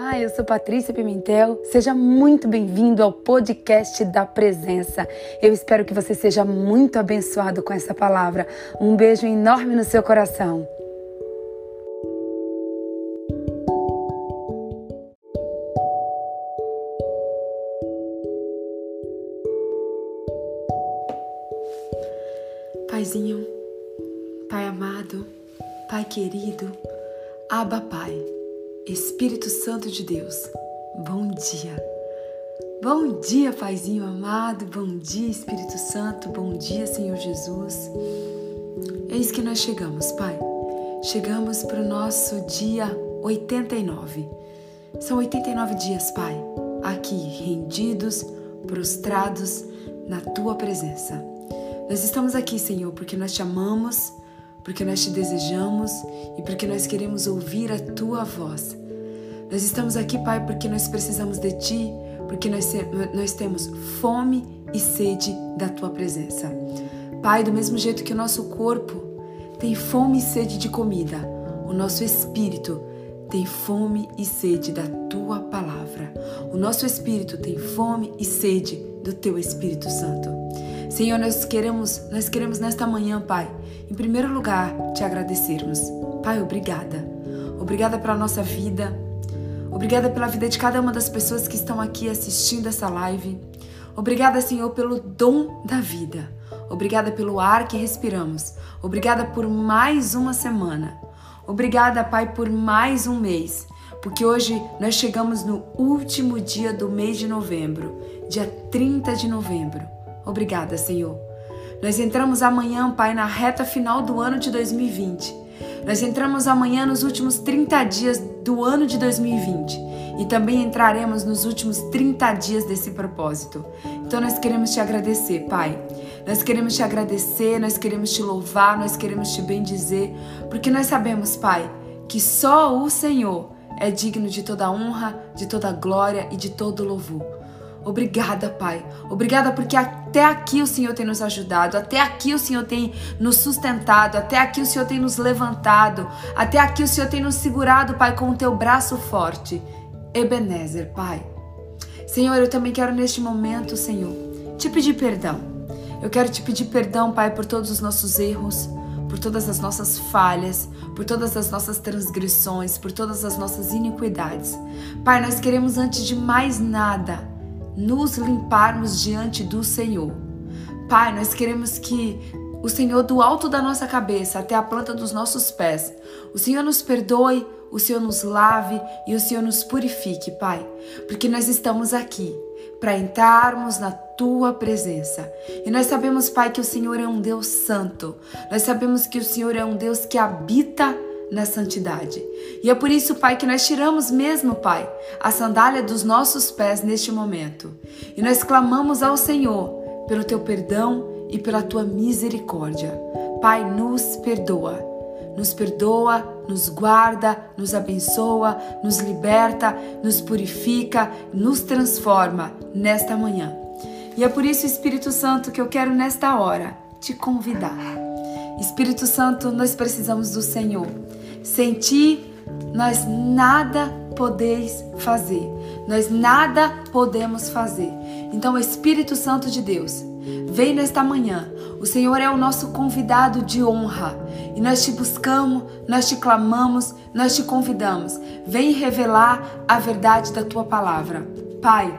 Olá, eu sou Patrícia Pimentel. Seja muito bem-vindo ao podcast da Presença. Eu espero que você seja muito abençoado com essa palavra. Um beijo enorme no seu coração. Paizinho, Pai amado, Pai querido, Abba Pai. Espírito Santo de Deus, bom dia. Bom dia, Paizinho amado, bom dia, Espírito Santo, bom dia, Senhor Jesus. Eis que nós chegamos, Pai. Chegamos para o nosso dia 89. São 89 dias, Pai, aqui rendidos, prostrados na Tua presença. Nós estamos aqui, Senhor, porque nós te amamos porque nós te desejamos e porque nós queremos ouvir a tua voz. Nós estamos aqui, Pai, porque nós precisamos de ti, porque nós, nós temos fome e sede da tua presença. Pai, do mesmo jeito que o nosso corpo tem fome e sede de comida, o nosso espírito tem fome e sede da tua palavra. O nosso espírito tem fome e sede do teu Espírito Santo. Senhor, nós queremos, nós queremos nesta manhã, Pai, em primeiro lugar, te agradecermos. Pai, obrigada. Obrigada pela nossa vida. Obrigada pela vida de cada uma das pessoas que estão aqui assistindo essa live. Obrigada, Senhor, pelo dom da vida. Obrigada pelo ar que respiramos. Obrigada por mais uma semana. Obrigada, Pai, por mais um mês, porque hoje nós chegamos no último dia do mês de novembro, dia 30 de novembro. Obrigada, Senhor. Nós entramos amanhã, Pai, na reta final do ano de 2020. Nós entramos amanhã nos últimos 30 dias do ano de 2020 e também entraremos nos últimos 30 dias desse propósito. Então nós queremos te agradecer, Pai. Nós queremos te agradecer, nós queremos te louvar, nós queremos te bendizer, porque nós sabemos, Pai, que só o Senhor é digno de toda honra, de toda glória e de todo louvor. Obrigada, Pai. Obrigada porque até aqui o Senhor tem nos ajudado, até aqui o Senhor tem nos sustentado, até aqui o Senhor tem nos levantado, até aqui o Senhor tem nos segurado, Pai, com o teu braço forte. Ebenezer, Pai. Senhor, eu também quero neste momento, Senhor, te pedir perdão. Eu quero te pedir perdão, Pai, por todos os nossos erros, por todas as nossas falhas, por todas as nossas transgressões, por todas as nossas iniquidades. Pai, nós queremos antes de mais nada nos limparmos diante do Senhor. Pai, nós queremos que o Senhor, do alto da nossa cabeça até a planta dos nossos pés, o Senhor nos perdoe, o Senhor nos lave e o Senhor nos purifique, Pai, porque nós estamos aqui para entrarmos na tua presença. E nós sabemos, Pai, que o Senhor é um Deus santo. Nós sabemos que o Senhor é um Deus que habita na santidade. E é por isso, Pai, que nós tiramos mesmo, Pai, a sandália dos nossos pés neste momento. E nós clamamos ao Senhor pelo teu perdão e pela tua misericórdia. Pai, nos perdoa. Nos perdoa, nos guarda, nos abençoa, nos liberta, nos purifica, nos transforma nesta manhã. E é por isso, Espírito Santo, que eu quero nesta hora te convidar. Espírito Santo, nós precisamos do Senhor. Sem ti, nós nada podeis fazer. Nós nada podemos fazer. Então, Espírito Santo de Deus, vem nesta manhã. O Senhor é o nosso convidado de honra. E nós te buscamos, nós te clamamos, nós te convidamos. Vem revelar a verdade da tua palavra. Pai,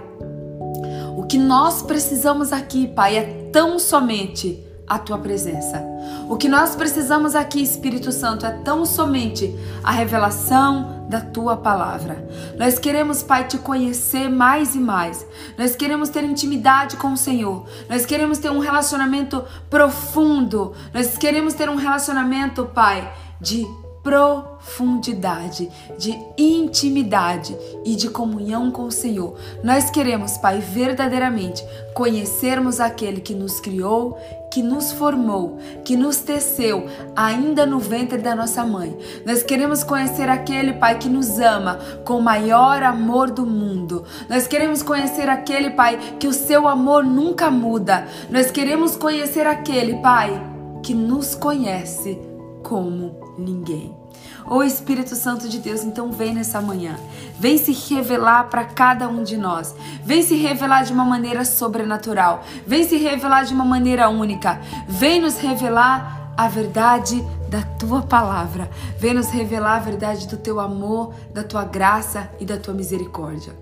o que nós precisamos aqui, Pai, é tão somente a tua presença. O que nós precisamos aqui, Espírito Santo, é tão somente a revelação da tua palavra. Nós queremos, Pai, te conhecer mais e mais. Nós queremos ter intimidade com o Senhor. Nós queremos ter um relacionamento profundo. Nós queremos ter um relacionamento, Pai, de profundidade, de intimidade e de comunhão com o Senhor. Nós queremos, Pai, verdadeiramente conhecermos aquele que nos criou, que nos formou, que nos teceu ainda no ventre da nossa mãe. Nós queremos conhecer aquele Pai que nos ama com o maior amor do mundo. Nós queremos conhecer aquele Pai que o seu amor nunca muda. Nós queremos conhecer aquele Pai que nos conhece como ninguém. Ô Espírito Santo de Deus, então vem nessa manhã. Vem se revelar para cada um de nós. Vem se revelar de uma maneira sobrenatural. Vem se revelar de uma maneira única. Vem nos revelar a verdade da tua palavra. Vem nos revelar a verdade do teu amor, da tua graça e da tua misericórdia.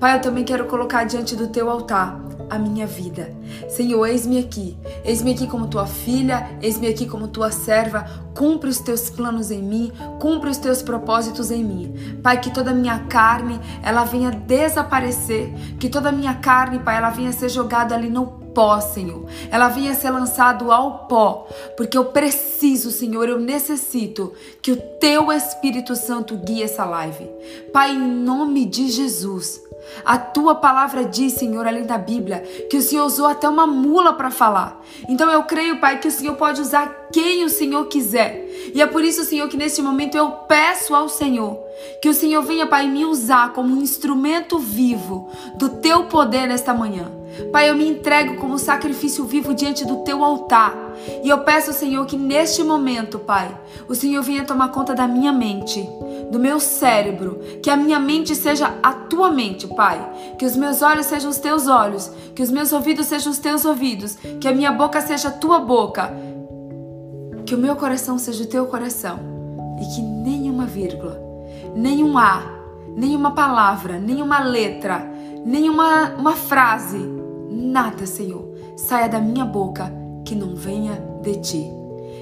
Pai, eu também quero colocar diante do teu altar a minha vida. Senhor, eis-me aqui. Eis-me aqui como tua filha, eis-me aqui como tua serva. Cumpre os teus planos em mim, cumpre os teus propósitos em mim. Pai, que toda a minha carne, ela venha desaparecer, que toda a minha carne, Pai, ela venha ser jogada ali no pó, Senhor. Ela venha ser lançado ao pó, porque eu preciso, Senhor, eu necessito que o teu Espírito Santo guie essa live. Pai, em nome de Jesus, a tua palavra diz, Senhor, além da Bíblia, que o Senhor usou até uma mula para falar. Então eu creio, Pai, que o Senhor pode usar quem o Senhor quiser. E é por isso, Senhor, que neste momento eu peço ao Senhor que o Senhor venha, Pai, me usar como um instrumento vivo do teu poder nesta manhã. Pai, eu me entrego como sacrifício vivo diante do teu altar. E eu peço, Senhor, que neste momento, Pai, o Senhor venha tomar conta da minha mente, do meu cérebro, que a minha mente seja a tua mente, Pai. Que os meus olhos sejam os teus olhos, que os meus ouvidos sejam os teus ouvidos, que a minha boca seja a tua boca, que o meu coração seja o teu coração e que nenhuma vírgula, nenhum A, nenhuma palavra, nenhuma letra, nenhuma uma frase, nada, Senhor, saia da minha boca que não venha de ti.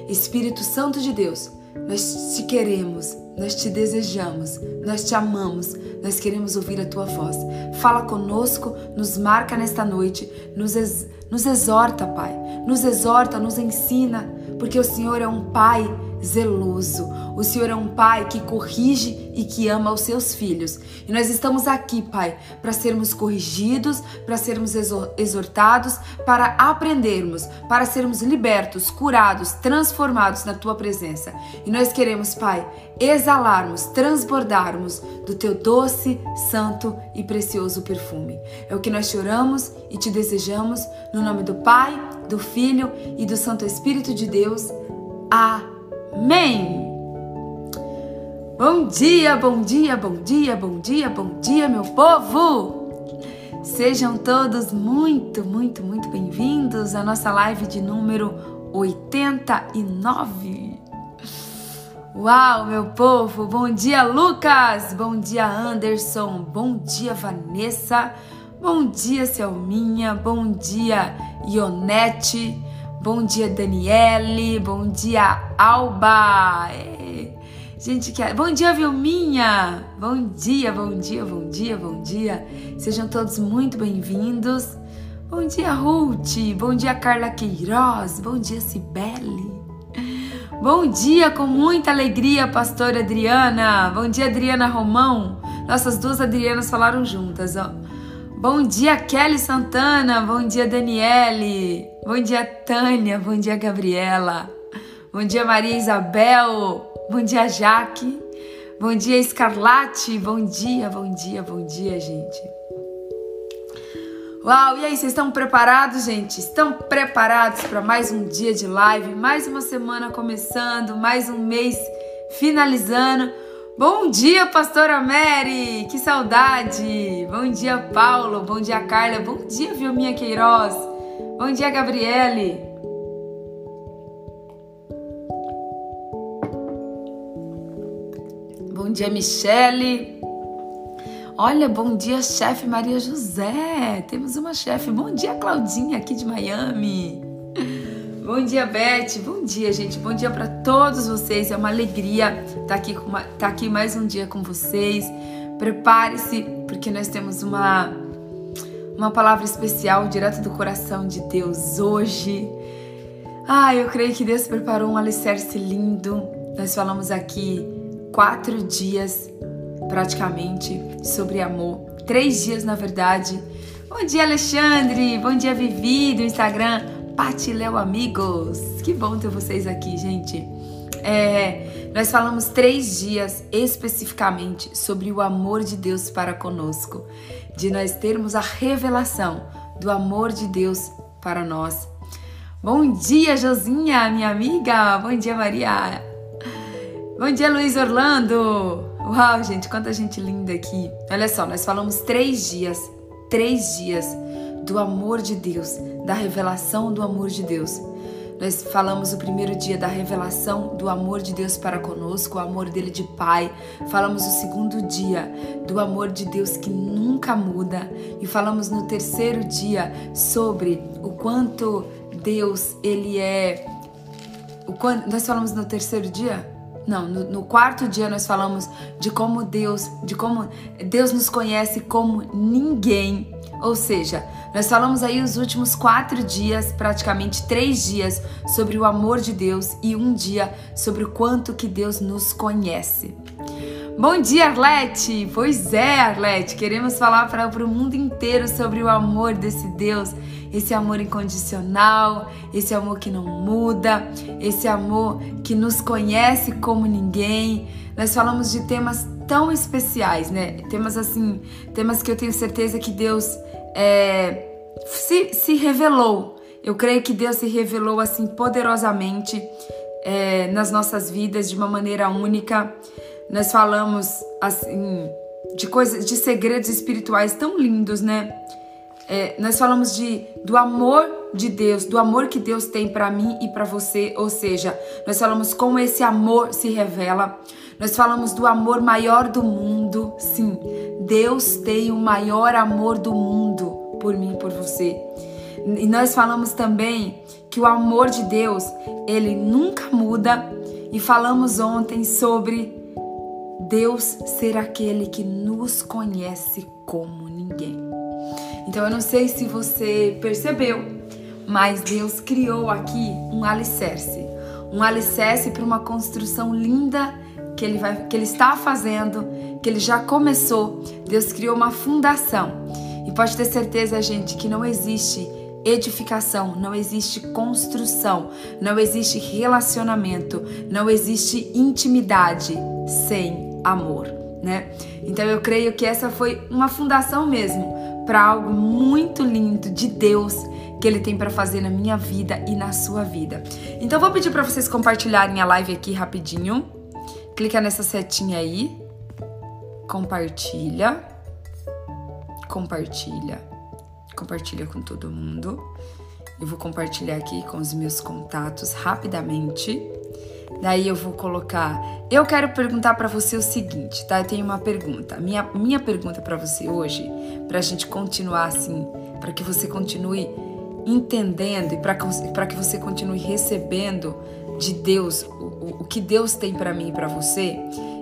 Espírito Santo de Deus, nós te queremos, nós te desejamos, nós te amamos, nós queremos ouvir a tua voz. Fala conosco, nos marca nesta noite, nos, ex, nos exorta, Pai, nos exorta, nos ensina, porque o Senhor é um Pai zeloso. O Senhor é um pai que corrige e que ama os seus filhos. E nós estamos aqui, Pai, para sermos corrigidos, para sermos exortados, para aprendermos, para sermos libertos, curados, transformados na tua presença. E nós queremos, Pai, exalarmos, transbordarmos do teu doce, santo e precioso perfume. É o que nós te oramos e te desejamos no nome do Pai, do Filho e do Santo Espírito de Deus. Amém. Amém. Bom dia, bom dia, bom dia, bom dia, bom dia, meu povo! Sejam todos muito, muito, muito bem-vindos à nossa live de número 89. Uau, meu povo! Bom dia, Lucas! Bom dia, Anderson! Bom dia, Vanessa! Bom dia, Selminha! Bom dia, Ionete! Bom dia, Daniele. Bom dia, Alba. É. Gente, que... bom dia, Vilminha. Bom dia, bom dia, bom dia, bom dia. Sejam todos muito bem-vindos. Bom dia, Ruth. Bom dia, Carla Queiroz. Bom dia, Cibele. Bom dia, com muita alegria, pastora Adriana. Bom dia, Adriana Romão. Nossas duas Adrianas falaram juntas, ó. Bom dia, Kelly Santana. Bom dia, Daniele. Bom dia, Tânia. Bom dia, Gabriela. Bom dia, Maria Isabel. Bom dia, Jaque. Bom dia, Escarlate. Bom dia, bom dia, bom dia, gente. Uau, e aí, vocês estão preparados, gente? Estão preparados para mais um dia de live, mais uma semana começando, mais um mês finalizando? Bom dia, pastora Mary! Que saudade! Bom dia, Paulo! Bom dia, Carla! Bom dia, Vilminha Queiroz! Bom dia, Gabriele! Bom dia, Michele! Olha, bom dia, chefe Maria José! Temos uma chefe. Bom dia, Claudinha, aqui de Miami! Bom dia, Beth. Bom dia, gente. Bom dia para todos vocês. É uma alegria estar tá aqui, estar tá aqui mais um dia com vocês. Prepare-se, porque nós temos uma, uma palavra especial direto do coração de Deus hoje. Ah, eu creio que Deus preparou um alicerce lindo. Nós falamos aqui quatro dias, praticamente, sobre amor. Três dias, na verdade. Bom dia, Alexandre. Bom dia, Vivi, do Instagram. Pati Amigos. Que bom ter vocês aqui, gente. É, nós falamos três dias especificamente sobre o amor de Deus para conosco, de nós termos a revelação do amor de Deus para nós. Bom dia, Josinha, minha amiga. Bom dia, Maria. Bom dia, Luiz Orlando! Uau, gente, quanta gente linda aqui. Olha só, nós falamos três dias, três dias do amor de Deus, da revelação do amor de Deus. Nós falamos o primeiro dia da revelação do amor de Deus para conosco, o amor dele de Pai. Falamos o segundo dia do amor de Deus que nunca muda. E falamos no terceiro dia sobre o quanto Deus, ele é. O quanto, nós falamos no terceiro dia? Não, no, no, quarto dia nós falamos de como Deus, de como Deus nos conhece como ninguém. Ou seja, nós falamos aí os últimos quatro dias, praticamente três dias, sobre o amor de Deus e um dia sobre o quanto que Deus nos conhece. Bom dia, Arlete! Pois é, Arlete, queremos falar para o mundo inteiro sobre o amor desse Deus esse amor incondicional, esse amor que não muda, esse amor que nos conhece como ninguém. Nós falamos de temas tão especiais, né? Temas assim, temas que eu tenho certeza que Deus é, se, se revelou. Eu creio que Deus se revelou assim poderosamente é, nas nossas vidas de uma maneira única. Nós falamos assim de coisas, de segredos espirituais tão lindos, né? É, nós falamos de do amor de Deus, do amor que Deus tem para mim e para você, ou seja, nós falamos como esse amor se revela. Nós falamos do amor maior do mundo. Sim, Deus tem o maior amor do mundo por mim e por você. E nós falamos também que o amor de Deus, ele nunca muda. E falamos ontem sobre Deus ser aquele que nos conhece como ninguém. Então eu não sei se você percebeu, mas Deus criou aqui um alicerce, um alicerce para uma construção linda que ele vai que ele está fazendo, que ele já começou. Deus criou uma fundação. E pode ter certeza, gente, que não existe edificação, não existe construção, não existe relacionamento, não existe intimidade sem amor, né? Então eu creio que essa foi uma fundação mesmo para algo muito lindo de Deus que ele tem para fazer na minha vida e na sua vida. Então vou pedir para vocês compartilharem a live aqui rapidinho. Clica nessa setinha aí. Compartilha. Compartilha. Compartilha com todo mundo. Eu vou compartilhar aqui com os meus contatos rapidamente. Daí eu vou colocar. Eu quero perguntar para você o seguinte, tá? Eu tenho uma pergunta. Minha, minha pergunta para você hoje, para a gente continuar assim, para que você continue entendendo e para que você continue recebendo de Deus o, o, que Deus tem para mim e para você.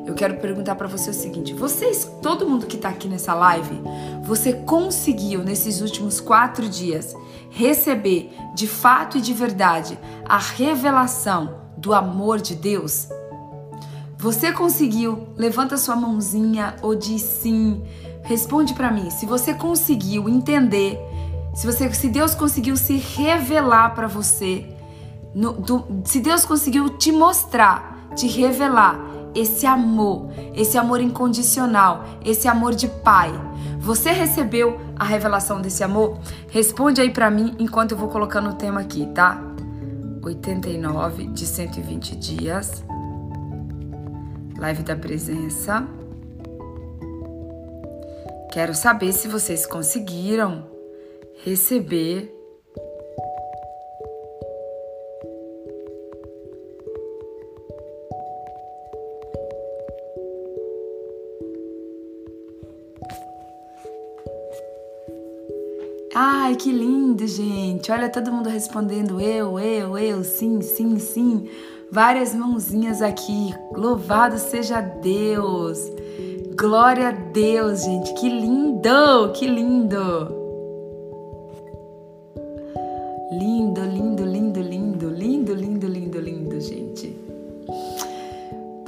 Eu quero perguntar para você o seguinte: vocês, todo mundo que está aqui nessa live, você conseguiu nesses últimos quatro dias receber de fato e de verdade a revelação do amor de Deus? Você conseguiu? Levanta sua mãozinha ou diz sim. Responde para mim. Se você conseguiu entender, se você, se Deus conseguiu se revelar para você, no, do, se Deus conseguiu te mostrar, te revelar esse amor, esse amor incondicional, esse amor de pai. Você recebeu a revelação desse amor? Responde aí para mim enquanto eu vou colocando o tema aqui, tá? 89 de 120 dias. Live da presença. Quero saber se vocês conseguiram receber Ai, que lindo, gente. Olha todo mundo respondendo eu, eu, eu, sim, sim, sim. Várias mãozinhas aqui. Louvado seja Deus. Glória a Deus, gente. Que lindo, que lindo. Lindo, lindo,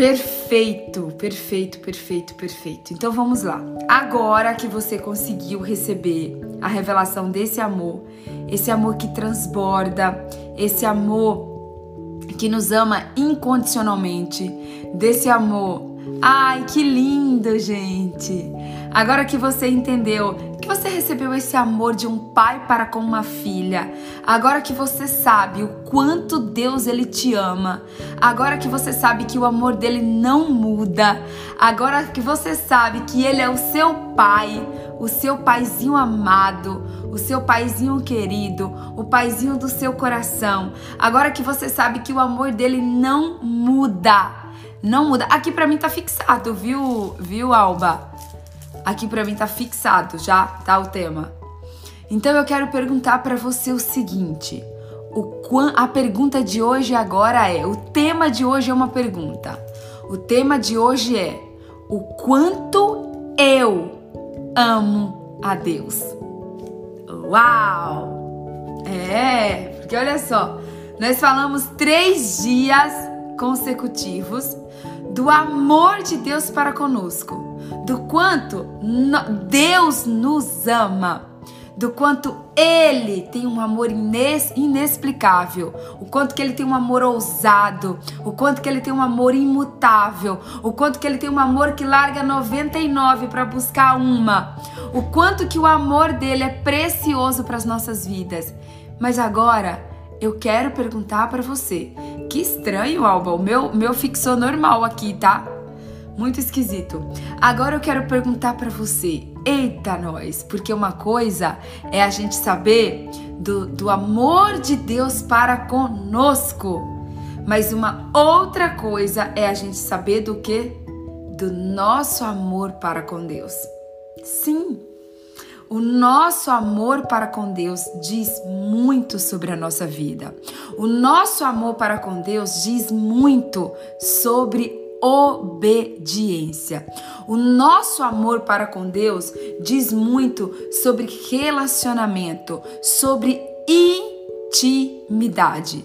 Perfeito, perfeito, perfeito, perfeito. Então vamos lá. Agora que você conseguiu receber a revelação desse amor, esse amor que transborda, esse amor que nos ama incondicionalmente, desse amor. Ai, que lindo, gente! Agora que você entendeu, você recebeu esse amor de um pai para com uma filha, agora que você sabe o quanto Deus ele te ama, agora que você sabe que o amor dele não muda, agora que você sabe que ele é o seu pai, o seu paizinho amado, o seu paizinho querido, o paizinho do seu coração. Agora que você sabe que o amor dele não muda, não muda. Aqui para mim tá fixado, viu, viu, Alba? Aqui para mim tá fixado já, tá o tema. Então eu quero perguntar para você o seguinte: o a pergunta de hoje agora é, o tema de hoje é uma pergunta. O tema de hoje é o quanto eu amo a Deus. Uau! É, porque olha só, nós falamos três dias consecutivos do amor de Deus para conosco, do quanto Deus nos ama, do quanto Ele tem um amor inexplicável, o quanto que Ele tem um amor ousado, o quanto que Ele tem um amor imutável, o quanto que Ele tem um amor que larga 99 para buscar uma, o quanto que o amor dele é precioso para as nossas vidas. Mas agora eu quero perguntar para você. Que estranho, Alba. O meu, meu fixou normal aqui, tá? Muito esquisito. Agora eu quero perguntar para você. Eita, nós! Porque uma coisa é a gente saber do, do amor de Deus para conosco. Mas uma outra coisa é a gente saber do que? Do nosso amor para com Deus. Sim, o nosso amor para com Deus diz muito sobre a nossa vida. O nosso amor para com Deus diz muito sobre obediência. O nosso amor para com Deus diz muito sobre relacionamento, sobre intimidade.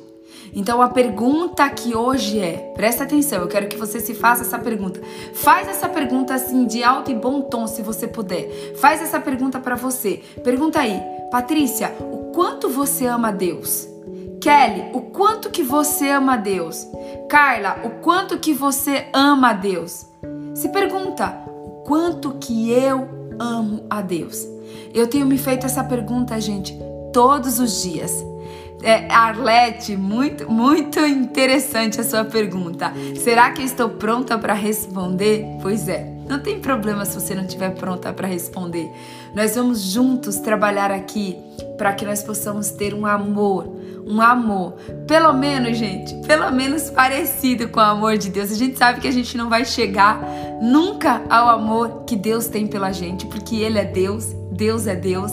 Então a pergunta aqui hoje é, presta atenção, eu quero que você se faça essa pergunta. Faz essa pergunta assim de alto e bom tom, se você puder. Faz essa pergunta para você. Pergunta aí, Patrícia, o quanto você ama Deus? Kelly, o quanto que você ama Deus? Carla, o quanto que você ama a Deus? Se pergunta, o quanto que eu amo a Deus? Eu tenho me feito essa pergunta, gente, todos os dias. É, Arlete, muito, muito interessante a sua pergunta. Será que eu estou pronta para responder? Pois é, não tem problema se você não estiver pronta para responder. Nós vamos juntos trabalhar aqui para que nós possamos ter um amor, um amor, pelo menos, gente, pelo menos parecido com o amor de Deus. A gente sabe que a gente não vai chegar nunca ao amor que Deus tem pela gente, porque Ele é Deus, Deus é Deus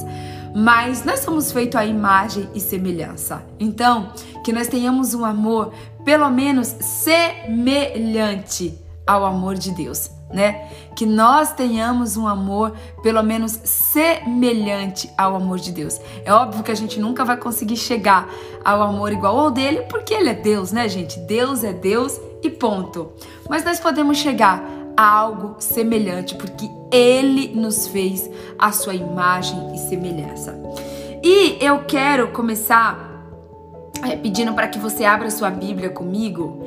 mas nós somos feitos à imagem e semelhança. Então, que nós tenhamos um amor pelo menos semelhante ao amor de Deus, né? Que nós tenhamos um amor pelo menos semelhante ao amor de Deus. É óbvio que a gente nunca vai conseguir chegar ao amor igual ao dele, porque ele é Deus, né, gente? Deus é Deus e ponto. Mas nós podemos chegar algo semelhante, porque ele nos fez a sua imagem e semelhança. E eu quero começar é, pedindo para que você abra sua Bíblia comigo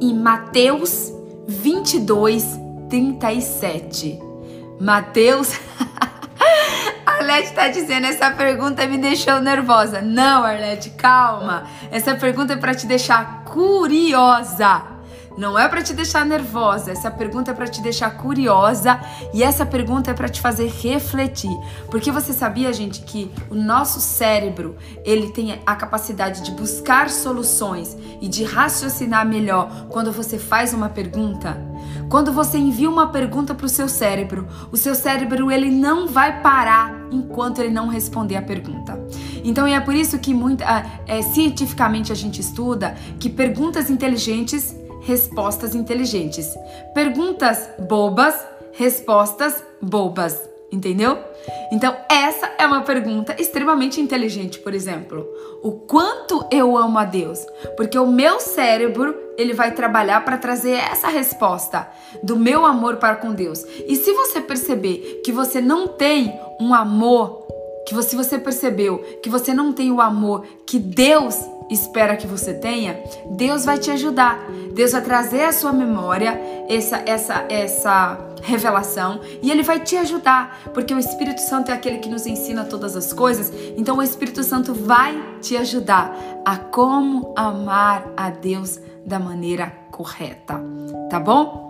em Mateus 22, 37. Mateus. Arlete está dizendo, essa pergunta me deixou nervosa. Não, Arlete, calma. Essa pergunta é para te deixar curiosa. Não é para te deixar nervosa, essa pergunta é para te deixar curiosa e essa pergunta é para te fazer refletir. Porque você sabia, gente, que o nosso cérebro, ele tem a capacidade de buscar soluções e de raciocinar melhor quando você faz uma pergunta? Quando você envia uma pergunta para o seu cérebro, o seu cérebro ele não vai parar enquanto ele não responder a pergunta. Então é por isso que muito, é, cientificamente a gente estuda que perguntas inteligentes respostas inteligentes. Perguntas bobas, respostas bobas. Entendeu? Então, essa é uma pergunta extremamente inteligente, por exemplo. O quanto eu amo a Deus? Porque o meu cérebro, ele vai trabalhar para trazer essa resposta do meu amor para com Deus. E se você perceber que você não tem um amor, que se você percebeu que você não tem o amor que Deus espera que você tenha, Deus vai te ajudar. Deus vai trazer à sua memória essa essa essa revelação e ele vai te ajudar, porque o Espírito Santo é aquele que nos ensina todas as coisas. Então o Espírito Santo vai te ajudar a como amar a Deus da maneira correta, tá bom?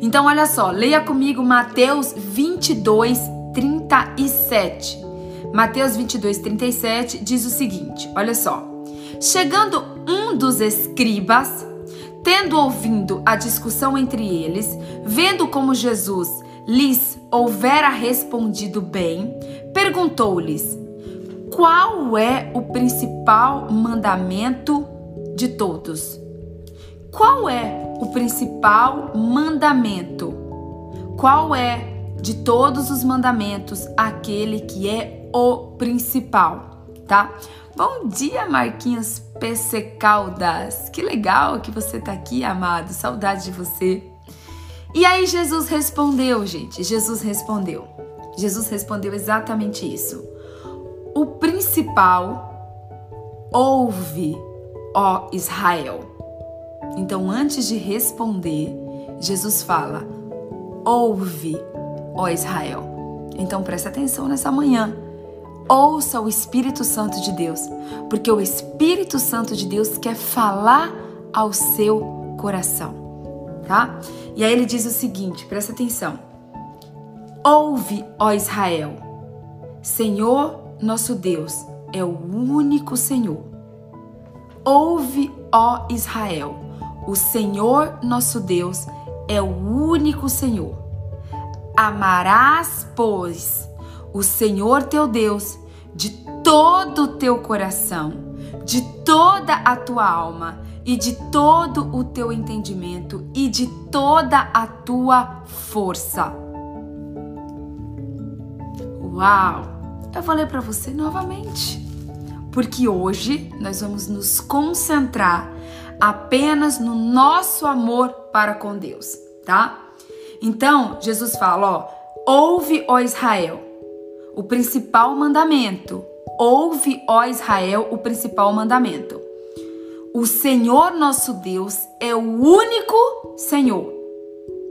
Então olha só, leia comigo Mateus 22, 37. Mateus 22, 37 diz o seguinte: olha só. Chegando um dos escribas, tendo ouvido a discussão entre eles, vendo como Jesus lhes houvera respondido bem, perguntou-lhes: Qual é o principal mandamento de todos? Qual é o principal mandamento? Qual é de todos os mandamentos aquele que é o principal, tá? Bom dia, Marquinhos PC Caldas. Que legal que você tá aqui, amado. Saudade de você. E aí Jesus respondeu, gente. Jesus respondeu. Jesus respondeu exatamente isso. O principal ouve, ó Israel. Então, antes de responder, Jesus fala: Ouve, ó Israel. Então, presta atenção nessa manhã. Ouça o Espírito Santo de Deus, porque o Espírito Santo de Deus quer falar ao seu coração, tá? E aí ele diz o seguinte: presta atenção. Ouve, ó Israel, Senhor nosso Deus é o único Senhor. Ouve, ó Israel, o Senhor nosso Deus é o único Senhor. Amarás, pois, o Senhor teu Deus de todo o teu coração, de toda a tua alma e de todo o teu entendimento e de toda a tua força. Uau! Eu vou ler para você novamente, porque hoje nós vamos nos concentrar apenas no nosso amor para com Deus, tá? Então, Jesus fala, ó, ouve, ó Israel, o principal mandamento. Ouve, ó Israel, o principal mandamento. O Senhor nosso Deus é o único Senhor,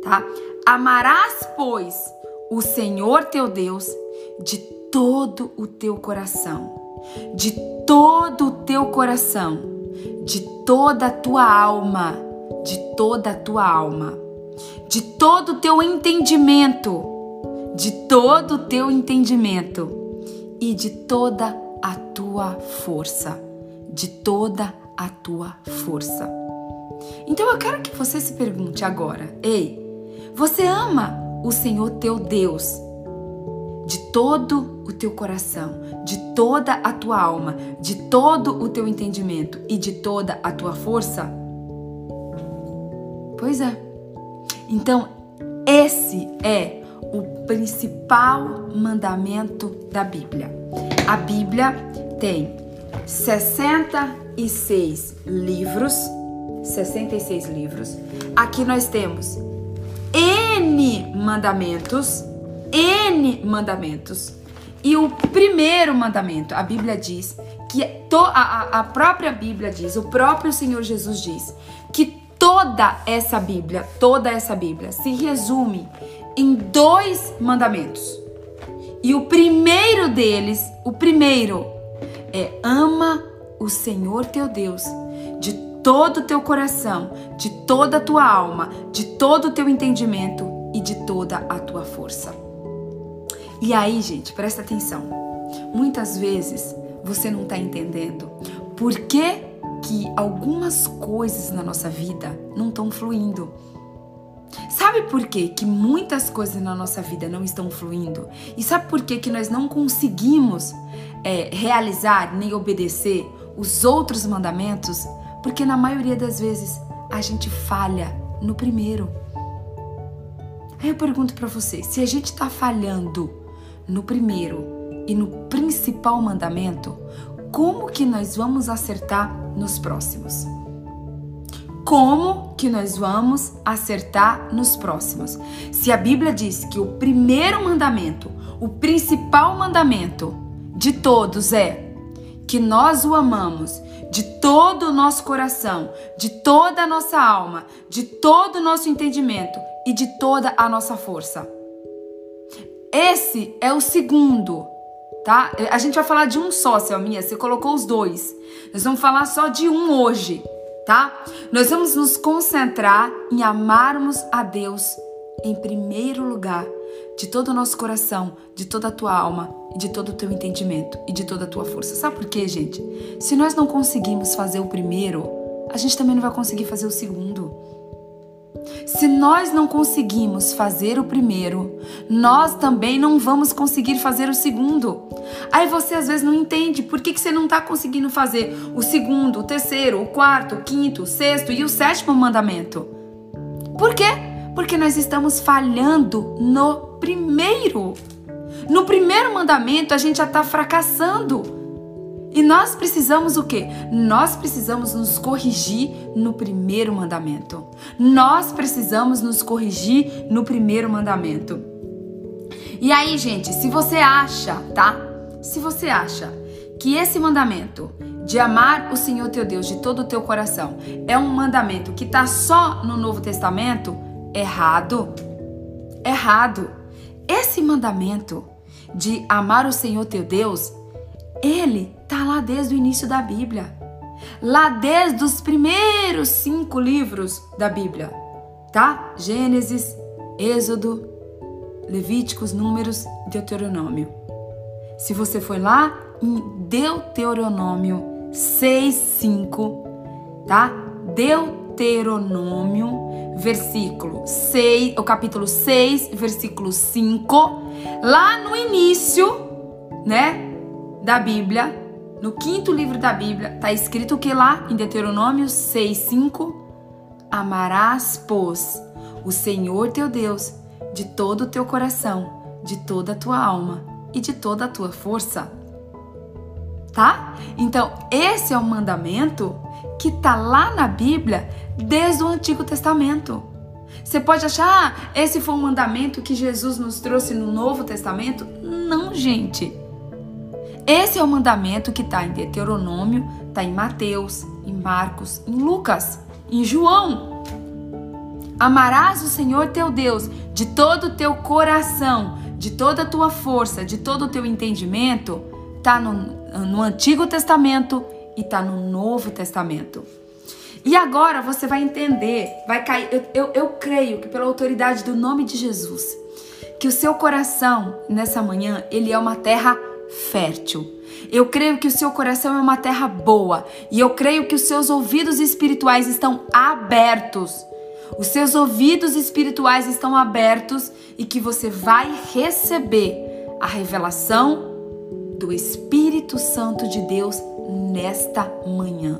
tá? Amarás, pois, o Senhor teu Deus de todo o teu coração, de todo o teu coração de toda a tua alma, de toda a tua alma, de todo o teu entendimento, de todo o teu entendimento e de toda a tua força, de toda a tua força. Então eu quero que você se pergunte agora: ei, você ama o Senhor teu Deus de todo o teu coração, de toda a tua alma, de todo o teu entendimento e de toda a tua força? Pois é. Então, esse é o principal mandamento da Bíblia. A Bíblia tem 66 livros, 66 livros. Aqui nós temos N mandamentos N mandamentos. E o primeiro mandamento, a Bíblia diz que to, a, a própria Bíblia diz, o próprio Senhor Jesus diz que toda essa Bíblia, toda essa Bíblia se resume em dois mandamentos. E o primeiro deles, o primeiro é ama o Senhor teu Deus de todo o teu coração, de toda a tua alma, de todo o teu entendimento e de toda a tua força. E aí, gente, presta atenção. Muitas vezes você não está entendendo por que, que algumas coisas na nossa vida não estão fluindo. Sabe por quê que muitas coisas na nossa vida não estão fluindo? E sabe por quê que nós não conseguimos é, realizar nem obedecer os outros mandamentos? Porque na maioria das vezes a gente falha no primeiro. Aí eu pergunto para você, se a gente está falhando no primeiro e no principal mandamento, como que nós vamos acertar nos próximos? Como que nós vamos acertar nos próximos? Se a Bíblia diz que o primeiro mandamento, o principal mandamento de todos é que nós o amamos de todo o nosso coração, de toda a nossa alma, de todo o nosso entendimento e de toda a nossa força. Esse é o segundo, tá? A gente vai falar de um só, Selminha, você colocou os dois. Nós vamos falar só de um hoje, tá? Nós vamos nos concentrar em amarmos a Deus em primeiro lugar, de todo o nosso coração, de toda a tua alma de todo o teu entendimento e de toda a tua força. Sabe por quê, gente? Se nós não conseguimos fazer o primeiro, a gente também não vai conseguir fazer o segundo. Se nós não conseguimos fazer o primeiro, nós também não vamos conseguir fazer o segundo. Aí você às vezes não entende por que, que você não está conseguindo fazer o segundo, o terceiro, o quarto, o quinto, o sexto e o sétimo mandamento. Por quê? Porque nós estamos falhando no primeiro. No primeiro mandamento a gente já está fracassando. E nós precisamos o quê? Nós precisamos nos corrigir no primeiro mandamento. Nós precisamos nos corrigir no primeiro mandamento. E aí, gente, se você acha, tá? Se você acha que esse mandamento de amar o Senhor teu Deus de todo o teu coração é um mandamento que tá só no Novo Testamento, errado. Errado. Esse mandamento de amar o Senhor teu Deus, ele Está lá desde o início da Bíblia. Lá desde os primeiros cinco livros da Bíblia. Tá? Gênesis, Êxodo, Levíticos, Números, Deuteronômio. Se você for lá em Deuteronômio 6, 5, tá? Deuteronômio, versículo 6, o capítulo 6, versículo 5, lá no início, né, da Bíblia, no quinto livro da Bíblia, está escrito que lá em Deuteronômio 6:5? Amarás, pois, o Senhor teu Deus de todo o teu coração, de toda a tua alma e de toda a tua força. Tá? Então, esse é o mandamento que tá lá na Bíblia desde o Antigo Testamento. Você pode achar, ah, esse foi um mandamento que Jesus nos trouxe no Novo Testamento? Não, gente. Esse é o mandamento que está em Deuteronômio, está em Mateus, em Marcos, em Lucas, em João. Amarás o Senhor teu Deus de todo o teu coração, de toda a tua força, de todo o teu entendimento. Está no, no Antigo Testamento e está no Novo Testamento. E agora você vai entender, vai cair. Eu, eu, eu creio que pela autoridade do nome de Jesus, que o seu coração nessa manhã ele é uma terra fértil. Eu creio que o seu coração é uma terra boa e eu creio que os seus ouvidos espirituais estão abertos. Os seus ouvidos espirituais estão abertos e que você vai receber a revelação do Espírito Santo de Deus nesta manhã,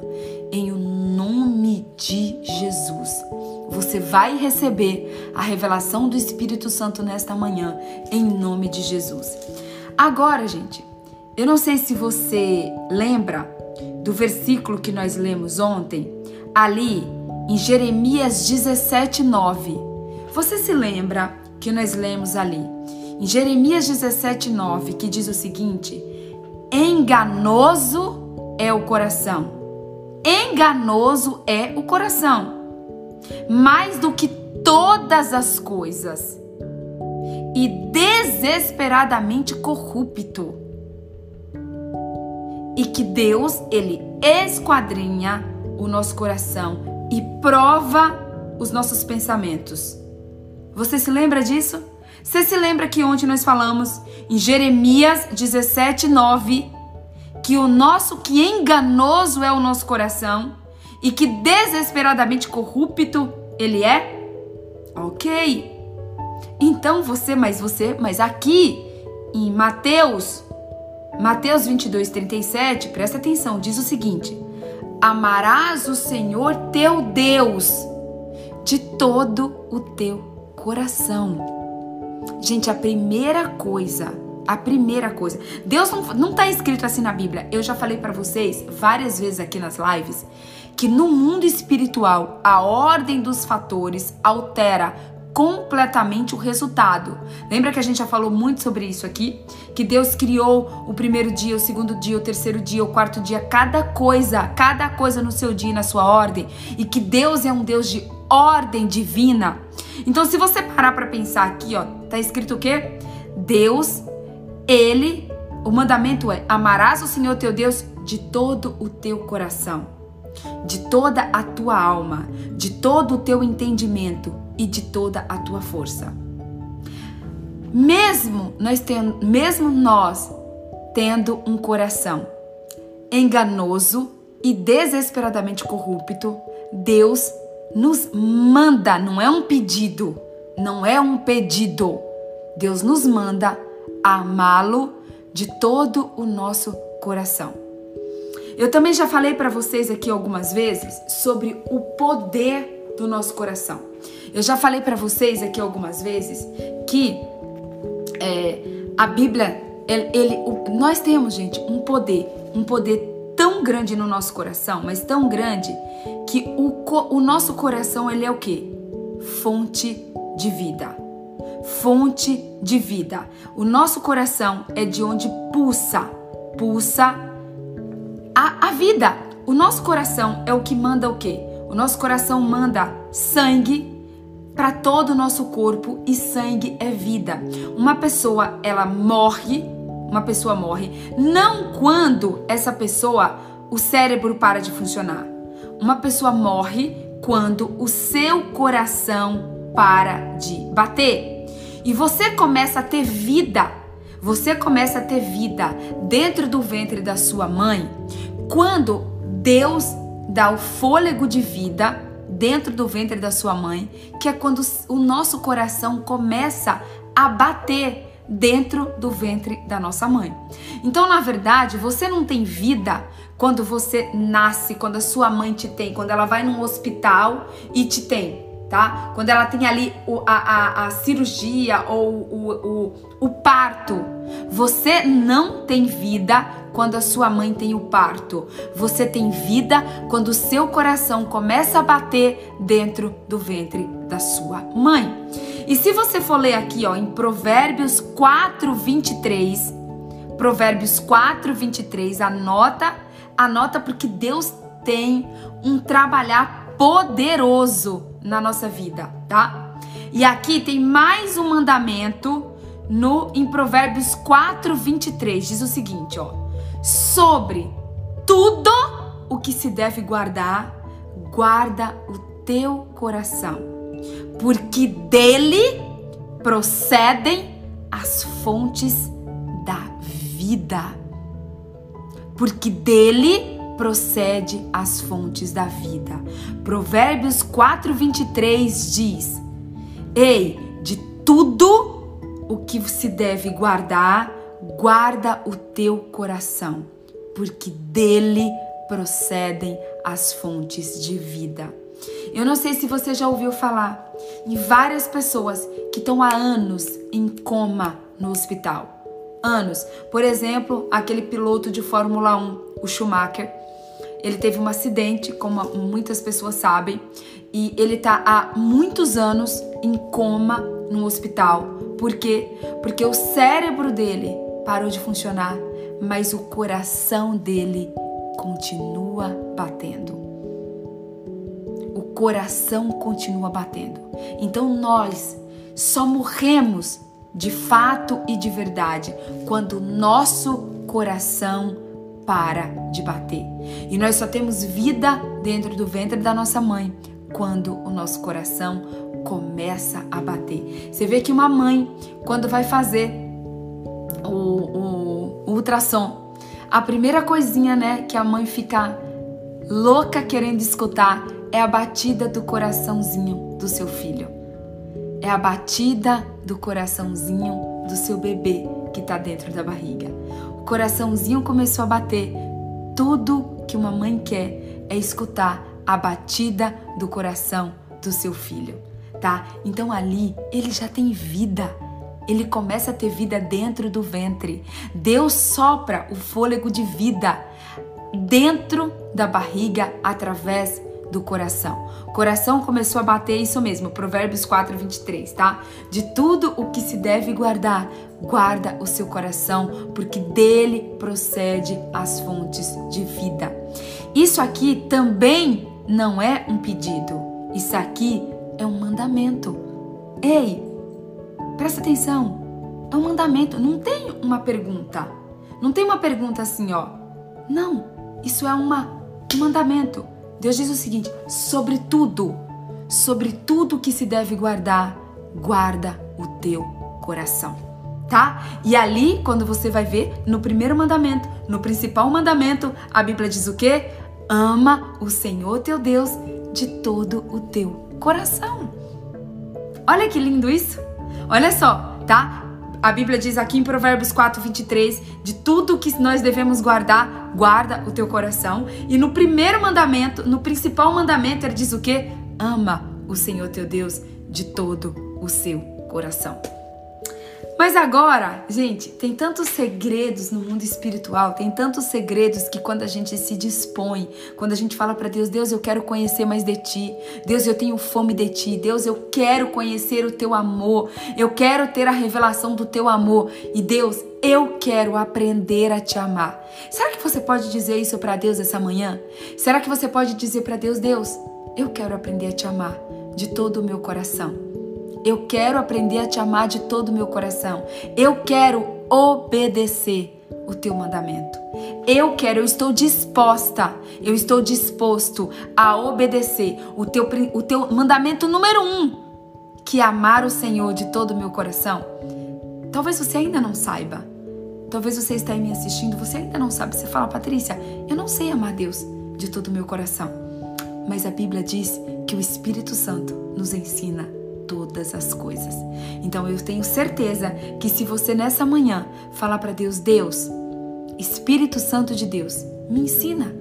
em o nome de Jesus. Você vai receber a revelação do Espírito Santo nesta manhã, em nome de Jesus. Agora, gente, eu não sei se você lembra do versículo que nós lemos ontem, ali em Jeremias 17, 9. Você se lembra que nós lemos ali? Em Jeremias 17, 9, que diz o seguinte: Enganoso é o coração. Enganoso é o coração, mais do que todas as coisas e desesperadamente corrupto. E que Deus, ele esquadrinha o nosso coração e prova os nossos pensamentos. Você se lembra disso? Você se lembra que ontem nós falamos em Jeremias 17, 9, que o nosso, que enganoso é o nosso coração e que desesperadamente corrupto ele é? Ok. Então você, mas você, mas aqui em Mateus, Mateus 22, 37, presta atenção, diz o seguinte: Amarás o Senhor teu Deus de todo o teu coração. Gente, a primeira coisa, a primeira coisa, Deus não, não tá escrito assim na Bíblia. Eu já falei para vocês várias vezes aqui nas lives que no mundo espiritual a ordem dos fatores altera completamente o resultado. Lembra que a gente já falou muito sobre isso aqui? Que Deus criou o primeiro dia, o segundo dia, o terceiro dia, o quarto dia, cada coisa, cada coisa no seu dia e na sua ordem, e que Deus é um Deus de ordem divina. Então, se você parar para pensar aqui, ó, tá escrito o quê? Deus, ele, o mandamento é: amarás o Senhor teu Deus de todo o teu coração, de toda a tua alma, de todo o teu entendimento e de toda a tua força. Mesmo nós tendo, mesmo nós tendo um coração enganoso e desesperadamente corrupto, Deus nos manda, não é um pedido, não é um pedido. Deus nos manda amá-lo de todo o nosso coração. Eu também já falei para vocês aqui algumas vezes sobre o poder do nosso coração. Eu já falei para vocês aqui algumas vezes que é, a Bíblia, ele, ele nós temos, gente, um poder, um poder tão grande no nosso coração, mas tão grande que o, o nosso coração ele é o que? Fonte de vida. Fonte de vida. O nosso coração é de onde pulsa, pulsa a, a vida. O nosso coração é o que manda o quê? O nosso coração manda sangue para todo o nosso corpo e sangue é vida. Uma pessoa, ela morre, uma pessoa morre não quando essa pessoa o cérebro para de funcionar. Uma pessoa morre quando o seu coração para de bater. E você começa a ter vida. Você começa a ter vida dentro do ventre da sua mãe quando Deus dá o fôlego de vida dentro do ventre da sua mãe, que é quando o nosso coração começa a bater dentro do ventre da nossa mãe. Então, na verdade, você não tem vida quando você nasce, quando a sua mãe te tem, quando ela vai num hospital e te tem, tá? Quando ela tem ali o, a, a, a, cirurgia ou o, o, o parto. Você não tem vida quando a sua mãe tem o parto. Você tem vida quando o seu coração começa a bater dentro do ventre da sua mãe. E se você for ler aqui, ó, em Provérbios 4, 23, Provérbios 4, 23, anota, anota porque Deus tem um trabalhar poderoso na nossa vida, tá? E aqui tem mais um mandamento no em Provérbios 4, 23, diz o seguinte, ó: Sobre tudo o que se deve guardar, guarda o teu coração porque dele procedem as fontes da vida. Porque dele procede as fontes da vida. Provérbios 4:23 diz: Ei, de tudo o que se deve guardar, guarda o teu coração, porque dele procedem as fontes de vida. Eu não sei se você já ouviu falar em várias pessoas que estão há anos em coma no hospital. Anos. Por exemplo, aquele piloto de Fórmula 1, o Schumacher. Ele teve um acidente, como muitas pessoas sabem, e ele está há muitos anos em coma no hospital. Por quê? Porque o cérebro dele parou de funcionar, mas o coração dele continua batendo coração continua batendo. Então nós só morremos de fato e de verdade quando nosso coração para de bater. E nós só temos vida dentro do ventre da nossa mãe quando o nosso coração começa a bater. Você vê que uma mãe, quando vai fazer o, o, o ultrassom, a primeira coisinha, né, que a mãe fica louca querendo escutar é a batida do coraçãozinho do seu filho. É a batida do coraçãozinho do seu bebê que está dentro da barriga. O coraçãozinho começou a bater. Tudo que uma mãe quer é escutar a batida do coração do seu filho, tá? Então ali ele já tem vida. Ele começa a ter vida dentro do ventre. Deus sopra o fôlego de vida dentro da barriga através do coração. Coração começou a bater isso mesmo, Provérbios 4, 23, tá? De tudo o que se deve guardar, guarda o seu coração, porque dele procede as fontes de vida. Isso aqui também não é um pedido, isso aqui é um mandamento. Ei, presta atenção, é um mandamento, não tem uma pergunta. Não tem uma pergunta assim, ó. Não, isso é uma, um mandamento. Deus diz o seguinte: sobre tudo, sobre tudo que se deve guardar, guarda o teu coração. Tá? E ali, quando você vai ver, no primeiro mandamento, no principal mandamento, a Bíblia diz o quê? Ama o Senhor teu Deus de todo o teu coração. Olha que lindo isso. Olha só, tá? A Bíblia diz aqui em Provérbios 4, 23, de tudo que nós devemos guardar, guarda o teu coração. E no primeiro mandamento, no principal mandamento, ele diz o quê? Ama o Senhor teu Deus de todo o seu coração. Mas agora, gente, tem tantos segredos no mundo espiritual, tem tantos segredos que quando a gente se dispõe, quando a gente fala para Deus, Deus, eu quero conhecer mais de ti. Deus, eu tenho fome de ti. Deus, eu quero conhecer o teu amor. Eu quero ter a revelação do teu amor. E Deus, eu quero aprender a te amar. Será que você pode dizer isso para Deus essa manhã? Será que você pode dizer para Deus, Deus, eu quero aprender a te amar de todo o meu coração. Eu quero aprender a te amar de todo o meu coração. Eu quero obedecer o teu mandamento. Eu quero, eu estou disposta, eu estou disposto a obedecer o teu, o teu mandamento número um, que é amar o Senhor de todo o meu coração. Talvez você ainda não saiba. Talvez você está aí me assistindo, você ainda não sabe. Você fala, Patrícia, eu não sei amar Deus de todo o meu coração. Mas a Bíblia diz que o Espírito Santo nos ensina todas as coisas. Então eu tenho certeza que se você nessa manhã falar para Deus, Deus, Espírito Santo de Deus, me ensina.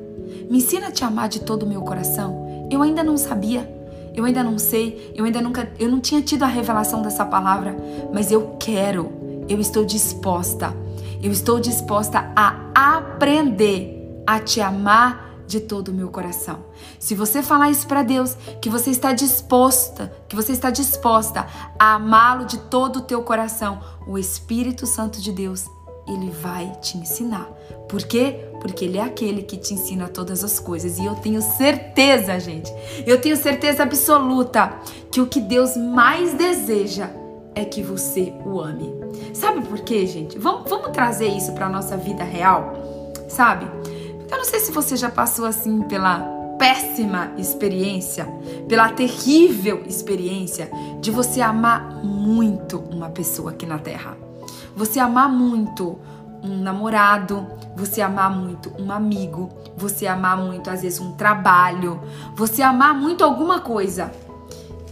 Me ensina a te amar de todo o meu coração. Eu ainda não sabia. Eu ainda não sei, eu ainda nunca, eu não tinha tido a revelação dessa palavra, mas eu quero, eu estou disposta, eu estou disposta a aprender a te amar de todo o meu coração. Se você falar isso para Deus, que você está disposta, que você está disposta a amá-lo de todo o teu coração, o Espírito Santo de Deus, ele vai te ensinar. Por quê? Porque ele é aquele que te ensina todas as coisas. E eu tenho certeza, gente, eu tenho certeza absoluta que o que Deus mais deseja é que você o ame. Sabe por quê, gente? Vamos, vamos trazer isso para nossa vida real, sabe? Eu não sei se você já passou assim pela péssima experiência, pela terrível experiência de você amar muito uma pessoa aqui na Terra. Você amar muito um namorado, você amar muito um amigo, você amar muito às vezes um trabalho, você amar muito alguma coisa.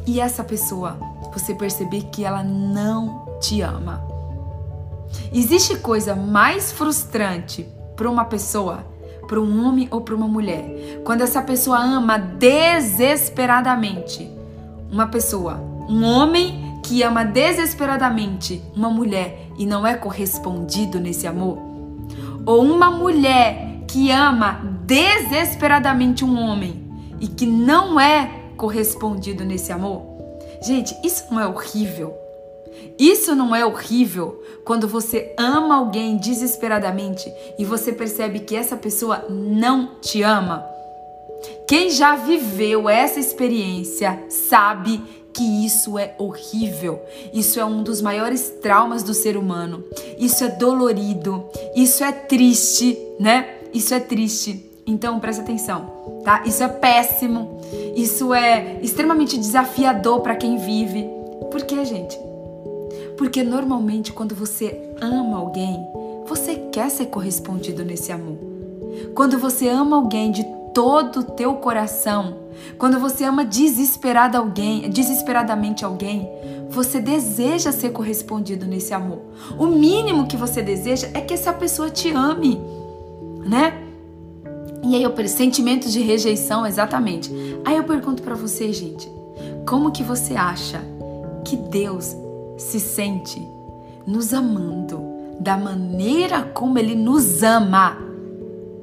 E essa pessoa, você perceber que ela não te ama. Existe coisa mais frustrante para uma pessoa para um homem ou para uma mulher, quando essa pessoa ama desesperadamente uma pessoa, um homem que ama desesperadamente uma mulher e não é correspondido nesse amor, ou uma mulher que ama desesperadamente um homem e que não é correspondido nesse amor. Gente, isso não é horrível? Isso não é horrível quando você ama alguém desesperadamente e você percebe que essa pessoa não te ama? Quem já viveu essa experiência sabe que isso é horrível. Isso é um dos maiores traumas do ser humano. Isso é dolorido, isso é triste, né? Isso é triste. Então presta atenção, tá? Isso é péssimo. Isso é extremamente desafiador para quem vive. Por quê, gente? Porque normalmente quando você ama alguém, você quer ser correspondido nesse amor. Quando você ama alguém de todo o teu coração, quando você ama desesperada alguém, desesperadamente alguém, você deseja ser correspondido nesse amor. O mínimo que você deseja é que essa pessoa te ame, né? E aí eu sentimentos de rejeição, exatamente. Aí eu pergunto para você, gente, como que você acha que Deus se sente nos amando da maneira como Ele nos ama.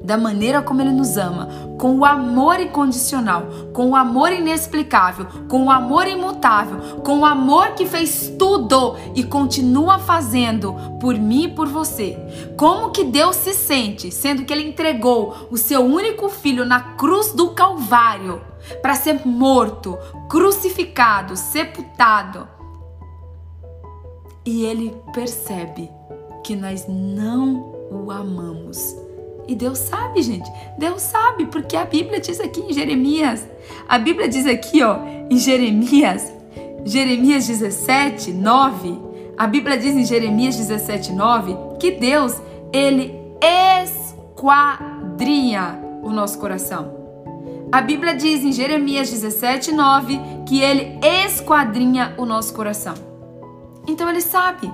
da maneira como Ele nos ama, com o amor incondicional, com o amor inexplicável, com o amor imutável, com o amor que fez tudo e continua fazendo por mim e por você. Como que Deus se sente, sendo que Ele entregou o seu único filho na cruz do Calvário para ser morto, crucificado, sepultado. E Ele percebe que nós não o amamos e Deus sabe, gente. Deus sabe, porque a Bíblia diz aqui em Jeremias. A Bíblia diz aqui, ó, em Jeremias, Jeremias 17, 9. A Bíblia diz em Jeremias 17, 9 que Deus, ele esquadrinha o nosso coração. A Bíblia diz em Jeremias 17, 9 que ele esquadrinha o nosso coração. Então ele sabe.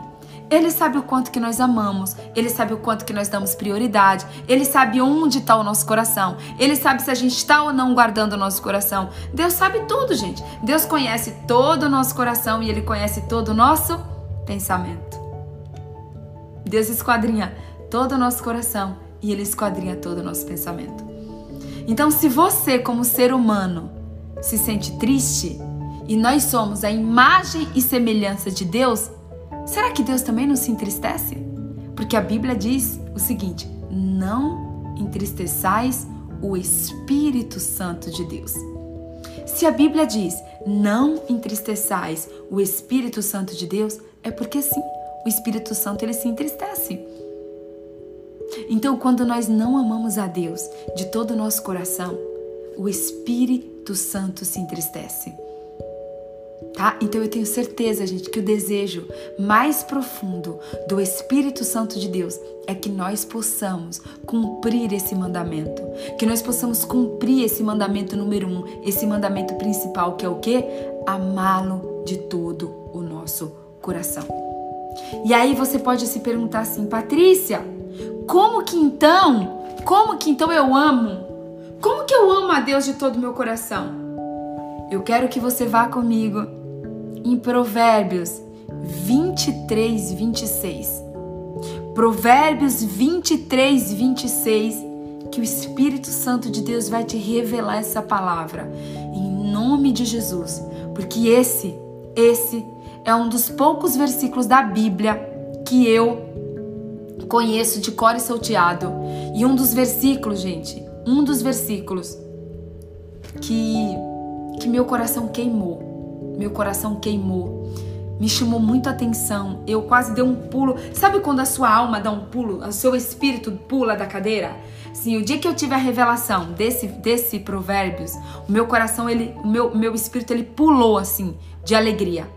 Ele sabe o quanto que nós amamos, ele sabe o quanto que nós damos prioridade, ele sabe onde está o nosso coração, ele sabe se a gente está ou não guardando o nosso coração. Deus sabe tudo, gente. Deus conhece todo o nosso coração e ele conhece todo o nosso pensamento. Deus esquadrinha todo o nosso coração e ele esquadrinha todo o nosso pensamento. Então, se você, como ser humano, se sente triste e nós somos a imagem e semelhança de Deus, Será que Deus também não se entristece? Porque a Bíblia diz o seguinte: não entristeçais o Espírito Santo de Deus. Se a Bíblia diz não entristeçais o Espírito Santo de Deus, é porque sim, o Espírito Santo ele se entristece. Então, quando nós não amamos a Deus de todo o nosso coração, o Espírito Santo se entristece tá? Então eu tenho certeza, gente, que o desejo mais profundo do Espírito Santo de Deus é que nós possamos cumprir esse mandamento, que nós possamos cumprir esse mandamento número um, esse mandamento principal, que é o que? Amá-lo de todo o nosso coração. E aí você pode se perguntar assim, Patrícia, como que então, como que então eu amo? Como que eu amo a Deus de todo o meu coração? Eu quero que você vá comigo em Provérbios 23, 26. Provérbios 23, 26, que o Espírito Santo de Deus vai te revelar essa palavra em nome de Jesus, porque esse, esse é um dos poucos versículos da Bíblia que eu conheço de cor e salteado. E um dos versículos, gente, um dos versículos que que meu coração queimou meu coração queimou. Me chamou muito a atenção. Eu quase dei um pulo. Sabe quando a sua alma dá um pulo, o seu espírito pula da cadeira? Sim, o dia que eu tive a revelação desse desse provérbios, o meu coração ele, o meu meu espírito ele pulou assim de alegria.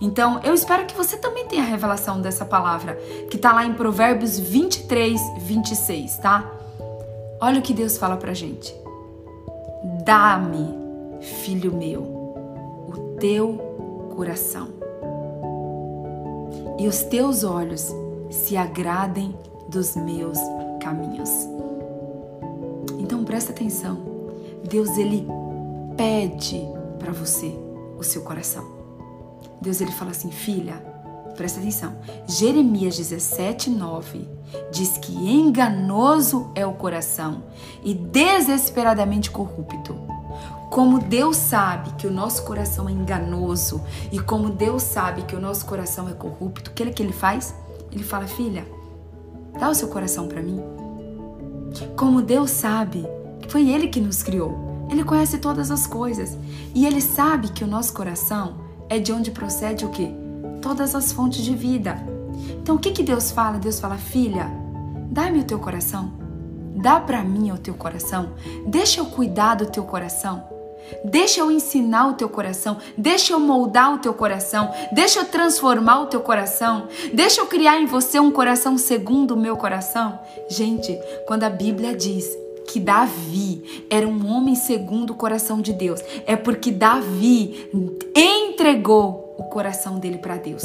Então, eu espero que você também tenha a revelação dessa palavra, que está lá em Provérbios 23, 26, tá? Olha o que Deus fala pra gente. Dá-me, filho meu, teu coração. E os teus olhos se agradem dos meus caminhos. Então presta atenção. Deus ele pede para você o seu coração. Deus ele fala assim: "Filha, presta atenção. Jeremias 17, 9 diz que enganoso é o coração e desesperadamente corrupto. Como Deus sabe que o nosso coração é enganoso e como Deus sabe que o nosso coração é corrupto, o que ele, que ele faz? Ele fala: Filha, dá o seu coração para mim. Como Deus sabe que foi Ele que nos criou, Ele conhece todas as coisas e Ele sabe que o nosso coração é de onde procede o que? Todas as fontes de vida. Então o que, que Deus fala? Deus fala: Filha, dá-me o teu coração. Dá para mim o teu coração. Deixa eu cuidar do teu coração. Deixa eu ensinar o teu coração, deixa eu moldar o teu coração, deixa eu transformar o teu coração, deixa eu criar em você um coração segundo o meu coração. Gente, quando a Bíblia diz que Davi era um homem segundo o coração de Deus, é porque Davi entregou o coração dele para Deus.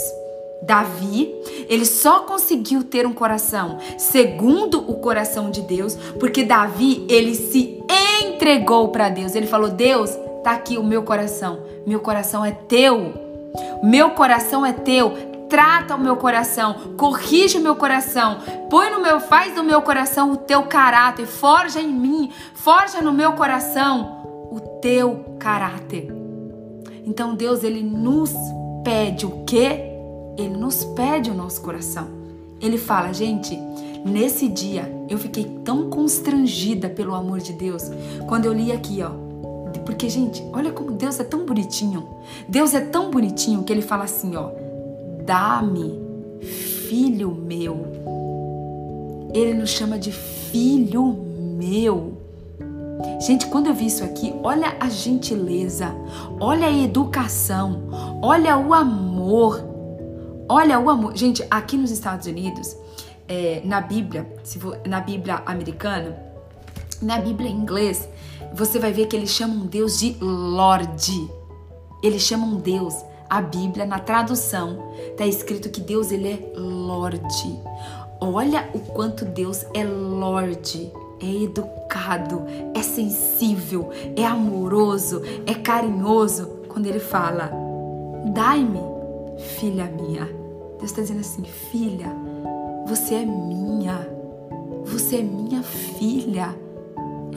Davi, ele só conseguiu ter um coração segundo o coração de Deus, porque Davi, ele se entregou para Deus. Ele falou: "Deus, tá aqui o meu coração. Meu coração é teu. Meu coração é teu. trata o meu coração, corrige o meu coração, põe no meu, faz do meu coração o teu caráter, forja em mim, forja no meu coração o teu caráter. Então Deus ele nos pede o quê? Ele nos pede o nosso coração. Ele fala, gente, nesse dia eu fiquei tão constrangida pelo amor de Deus quando eu li aqui, ó. Porque, gente, olha como Deus é tão bonitinho. Deus é tão bonitinho que ele fala assim, ó: Dá-me, filho meu. Ele nos chama de filho meu. Gente, quando eu vi isso aqui, olha a gentileza, olha a educação, olha o amor, olha o amor. Gente, aqui nos Estados Unidos, é, na Bíblia, for, na Bíblia americana, na Bíblia em inglês, você vai ver que eles chamam Deus de Lorde. Eles chamam Deus, a Bíblia, na tradução, está escrito que Deus ele é Lorde. Olha o quanto Deus é Lorde é educado, é sensível, é amoroso, é carinhoso quando ele fala: Dai-me, filha minha. Deus está dizendo assim: Filha, você é minha, você é minha filha.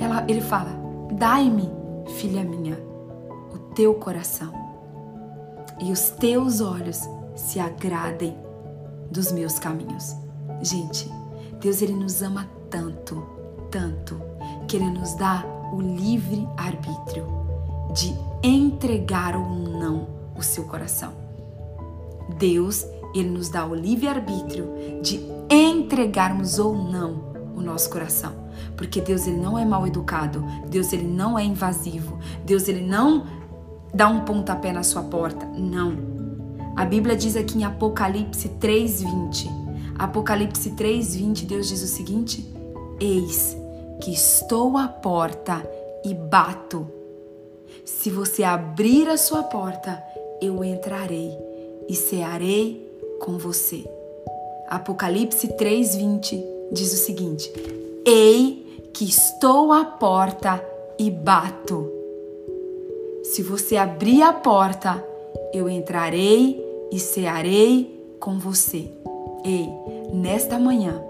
Ela, ele fala: Dai-me, filha minha, o teu coração e os teus olhos se agradem dos meus caminhos. Gente, Deus ele nos ama tanto tanto que Ele nos dá o livre arbítrio de entregar ou não o seu coração. Deus, Ele nos dá o livre arbítrio de entregarmos ou não o nosso coração. Porque Deus ele não é mal educado, Deus ele não é invasivo, Deus ele não dá um pontapé na sua porta, não. A Bíblia diz aqui em Apocalipse 3:20. Apocalipse 3:20, Deus diz o seguinte: Eis que estou à porta e bato. Se você abrir a sua porta, eu entrarei e cearei com você. Apocalipse 3:20 diz o seguinte: Ei, que estou à porta e bato. Se você abrir a porta, eu entrarei e cearei com você. Ei, nesta manhã,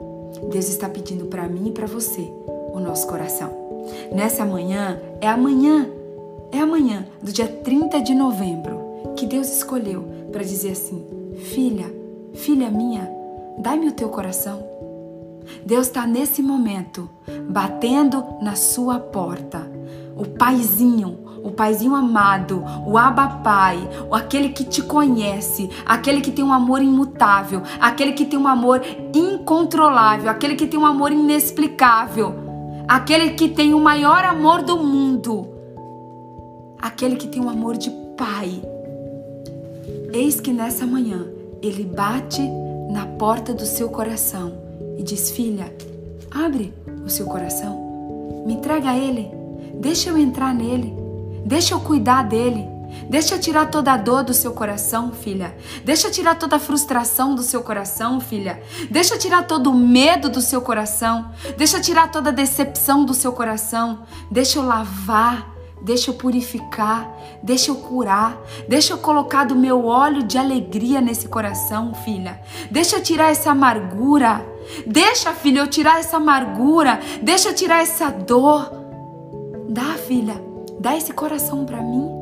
Deus está pedindo para mim e para você o nosso coração. Nessa manhã, é amanhã, é amanhã do dia 30 de novembro que Deus escolheu para dizer assim: Filha, filha minha, dai-me o teu coração. Deus está nesse momento batendo na sua porta. O paizinho, o paizinho amado, o Abba Pai, aquele que te conhece, aquele que tem um amor imutável, aquele que tem um amor incontrolável, aquele que tem um amor inexplicável, aquele que tem o maior amor do mundo, aquele que tem um amor de pai. Eis que nessa manhã ele bate na porta do seu coração e diz: Filha, abre o seu coração, me entrega a ele, deixa eu entrar nele, deixa eu cuidar dele. Deixa tirar toda a dor do seu coração, filha. Deixa tirar toda a frustração do seu coração, filha. Deixa tirar todo o medo do seu coração. Deixa tirar toda a decepção do seu coração. Deixa eu lavar. Deixa eu purificar, deixa eu curar, deixa eu colocar do meu óleo de alegria nesse coração, filha. Deixa eu tirar essa amargura. Deixa, filha, eu tirar essa amargura. Deixa eu tirar essa dor. Dá, filha, dá esse coração para mim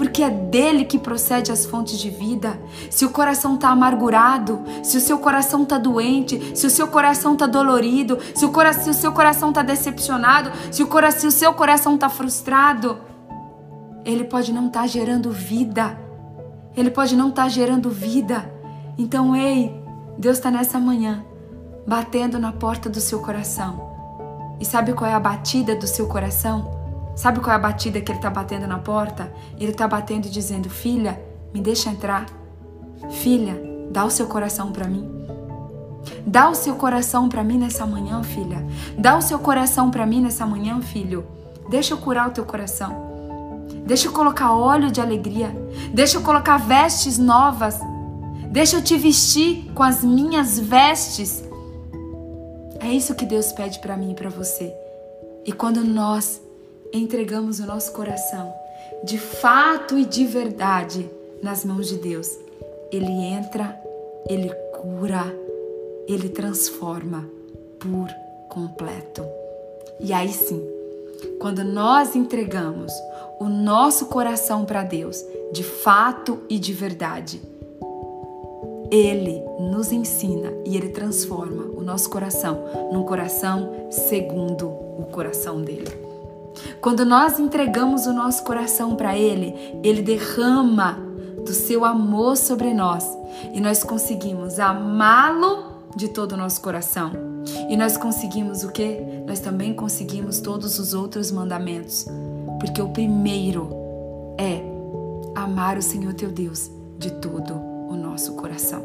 porque é dele que procede as fontes de vida. Se o coração está amargurado, se o seu coração está doente, se o seu coração está dolorido, se o, cora se o seu coração está decepcionado, se o, cora se o seu coração está frustrado, ele pode não estar tá gerando vida. Ele pode não estar tá gerando vida. Então, ei, Deus está nessa manhã batendo na porta do seu coração. E sabe qual é a batida do seu coração? Sabe qual é a batida que ele está batendo na porta? Ele está batendo e dizendo: Filha, me deixa entrar. Filha, dá o seu coração para mim. Dá o seu coração para mim nessa manhã, filha. Dá o seu coração para mim nessa manhã, filho. Deixa eu curar o teu coração. Deixa eu colocar óleo de alegria. Deixa eu colocar vestes novas. Deixa eu te vestir com as minhas vestes. É isso que Deus pede para mim e para você. E quando nós entregamos o nosso coração de fato e de verdade nas mãos de Deus, Ele entra ele cura, ele transforma por completo. E aí sim, quando nós entregamos o nosso coração para Deus, de fato e de verdade, Ele nos ensina e Ele transforma o nosso coração num coração segundo o coração dele. Quando nós entregamos o nosso coração para Ele, Ele derrama do seu amor sobre nós e nós conseguimos amá-lo de todo o nosso coração. E nós conseguimos o que? Nós também conseguimos todos os outros mandamentos. Porque o primeiro é amar o Senhor teu Deus de todo o nosso coração.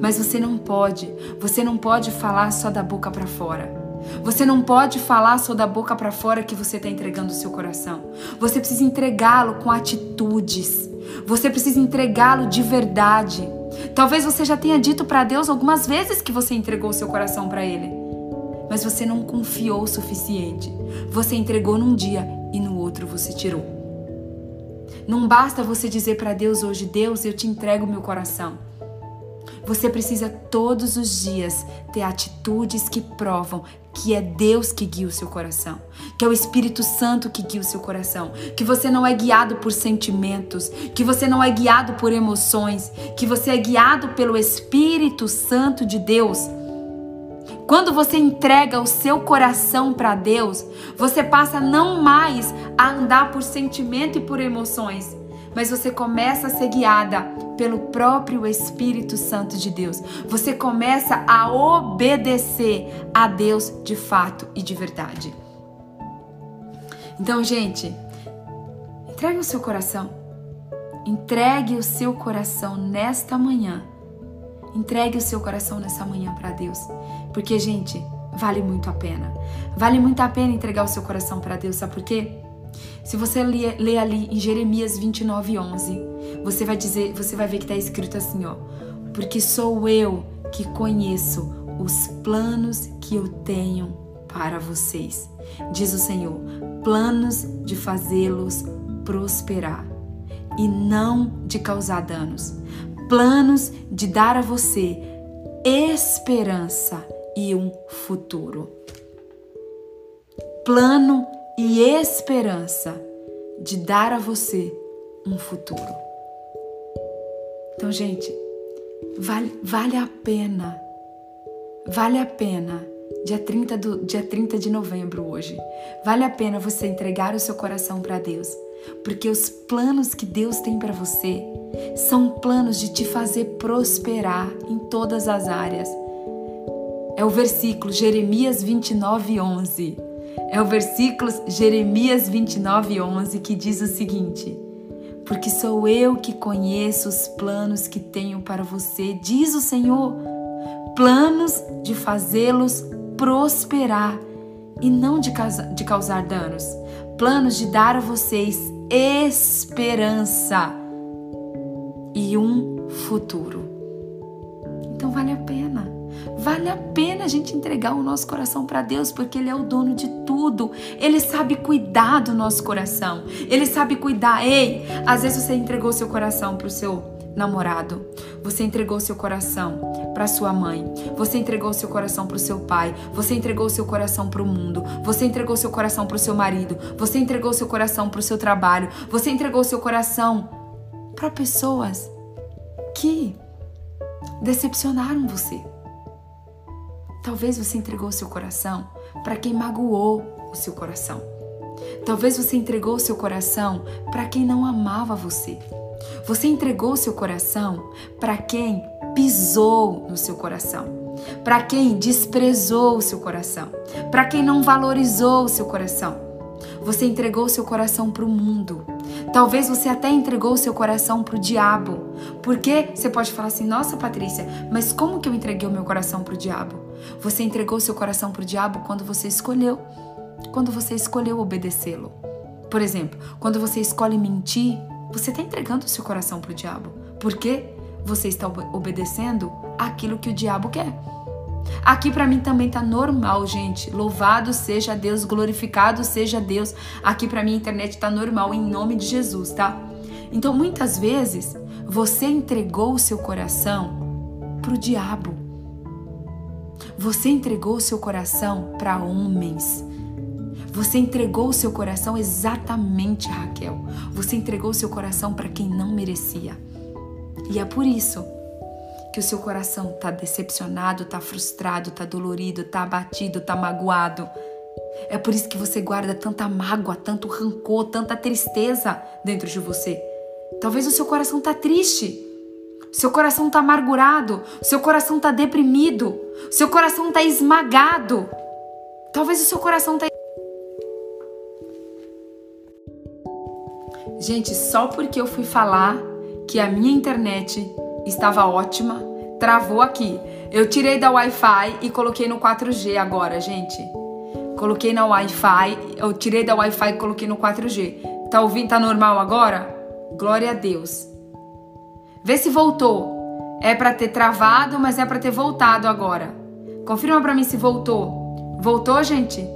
Mas você não pode, você não pode falar só da boca para fora. Você não pode falar só da boca para fora que você está entregando o seu coração. Você precisa entregá-lo com atitudes. Você precisa entregá-lo de verdade. Talvez você já tenha dito para Deus algumas vezes que você entregou o seu coração para Ele, mas você não confiou o suficiente. Você entregou num dia e no outro você tirou. Não basta você dizer para Deus hoje: Deus, eu te entrego meu coração. Você precisa todos os dias ter atitudes que provam que é Deus que guia o seu coração, que é o Espírito Santo que guia o seu coração, que você não é guiado por sentimentos, que você não é guiado por emoções, que você é guiado pelo Espírito Santo de Deus. Quando você entrega o seu coração para Deus, você passa não mais a andar por sentimento e por emoções, mas você começa a ser guiada pelo próprio Espírito Santo de Deus. Você começa a obedecer a Deus de fato e de verdade. Então, gente, entregue o seu coração. Entregue o seu coração nesta manhã. Entregue o seu coração nessa manhã para Deus. Porque, gente, vale muito a pena. Vale muito a pena entregar o seu coração para Deus, sabe por quê? Se você ler, ler ali em Jeremias 29, 11, você vai dizer, você vai ver que está escrito assim, ó. Porque sou eu que conheço os planos que eu tenho para vocês, diz o Senhor, planos de fazê-los prosperar e não de causar danos, planos de dar a você esperança e um futuro. Plano e esperança de dar a você um futuro. Então, gente, vale, vale a pena, vale a pena, dia 30, do, dia 30 de novembro hoje, vale a pena você entregar o seu coração para Deus, porque os planos que Deus tem para você são planos de te fazer prosperar em todas as áreas. É o versículo Jeremias 29, 11. É o versículo Jeremias 29, 11 que diz o seguinte: Porque sou eu que conheço os planos que tenho para você, diz o Senhor, planos de fazê-los prosperar e não de causar, de causar danos, planos de dar a vocês esperança e um futuro. Então vale a pena. Vale a pena a gente entregar o nosso coração para Deus, porque Ele é o dono de tudo. Ele sabe cuidar do nosso coração. Ele sabe cuidar. Ei, às vezes você entregou seu coração para o seu namorado, você entregou seu coração para sua mãe, você entregou seu coração para o seu pai, você entregou seu coração para o mundo, você entregou seu coração para o seu marido, você entregou seu coração para o seu trabalho, você entregou seu coração para pessoas que decepcionaram você. Talvez você entregou seu coração para quem magoou o seu coração. Talvez você entregou seu coração para quem não amava você. Você entregou seu coração para quem pisou no seu coração, para quem desprezou o seu coração, para quem não valorizou o seu coração. Você entregou seu coração para o mundo. Talvez você até entregou seu coração para o diabo. Porque você pode falar assim: nossa, Patrícia, mas como que eu entreguei o meu coração para o diabo? Você entregou seu coração para o diabo quando você escolheu, quando você escolheu obedecê-lo. Por exemplo, quando você escolhe mentir, você está entregando seu coração para o diabo. Por quê? Você está obedecendo aquilo que o diabo quer. Aqui para mim também tá normal, gente. Louvado seja Deus, glorificado seja Deus. Aqui para mim a internet tá normal em nome de Jesus, tá? Então muitas vezes você entregou o seu coração para o diabo. Você entregou o seu coração para homens. Você entregou o seu coração exatamente, Raquel. Você entregou o seu coração para quem não merecia. E é por isso que o seu coração está decepcionado, está frustrado, está dolorido, está abatido, está magoado. É por isso que você guarda tanta mágoa, tanto rancor, tanta tristeza dentro de você. Talvez o seu coração está triste. Seu coração está amargurado, seu coração está deprimido, seu coração está esmagado. Talvez o seu coração está. Gente, só porque eu fui falar que a minha internet estava ótima, travou aqui. Eu tirei da Wi-Fi e coloquei no 4G agora, gente. Coloquei na Wi-Fi, eu tirei da Wi-Fi e coloquei no 4G. Tá ouvindo? Tá normal agora? Glória a Deus. Vê se voltou. É para ter travado, mas é para ter voltado agora. Confirma para mim se voltou. Voltou, gente?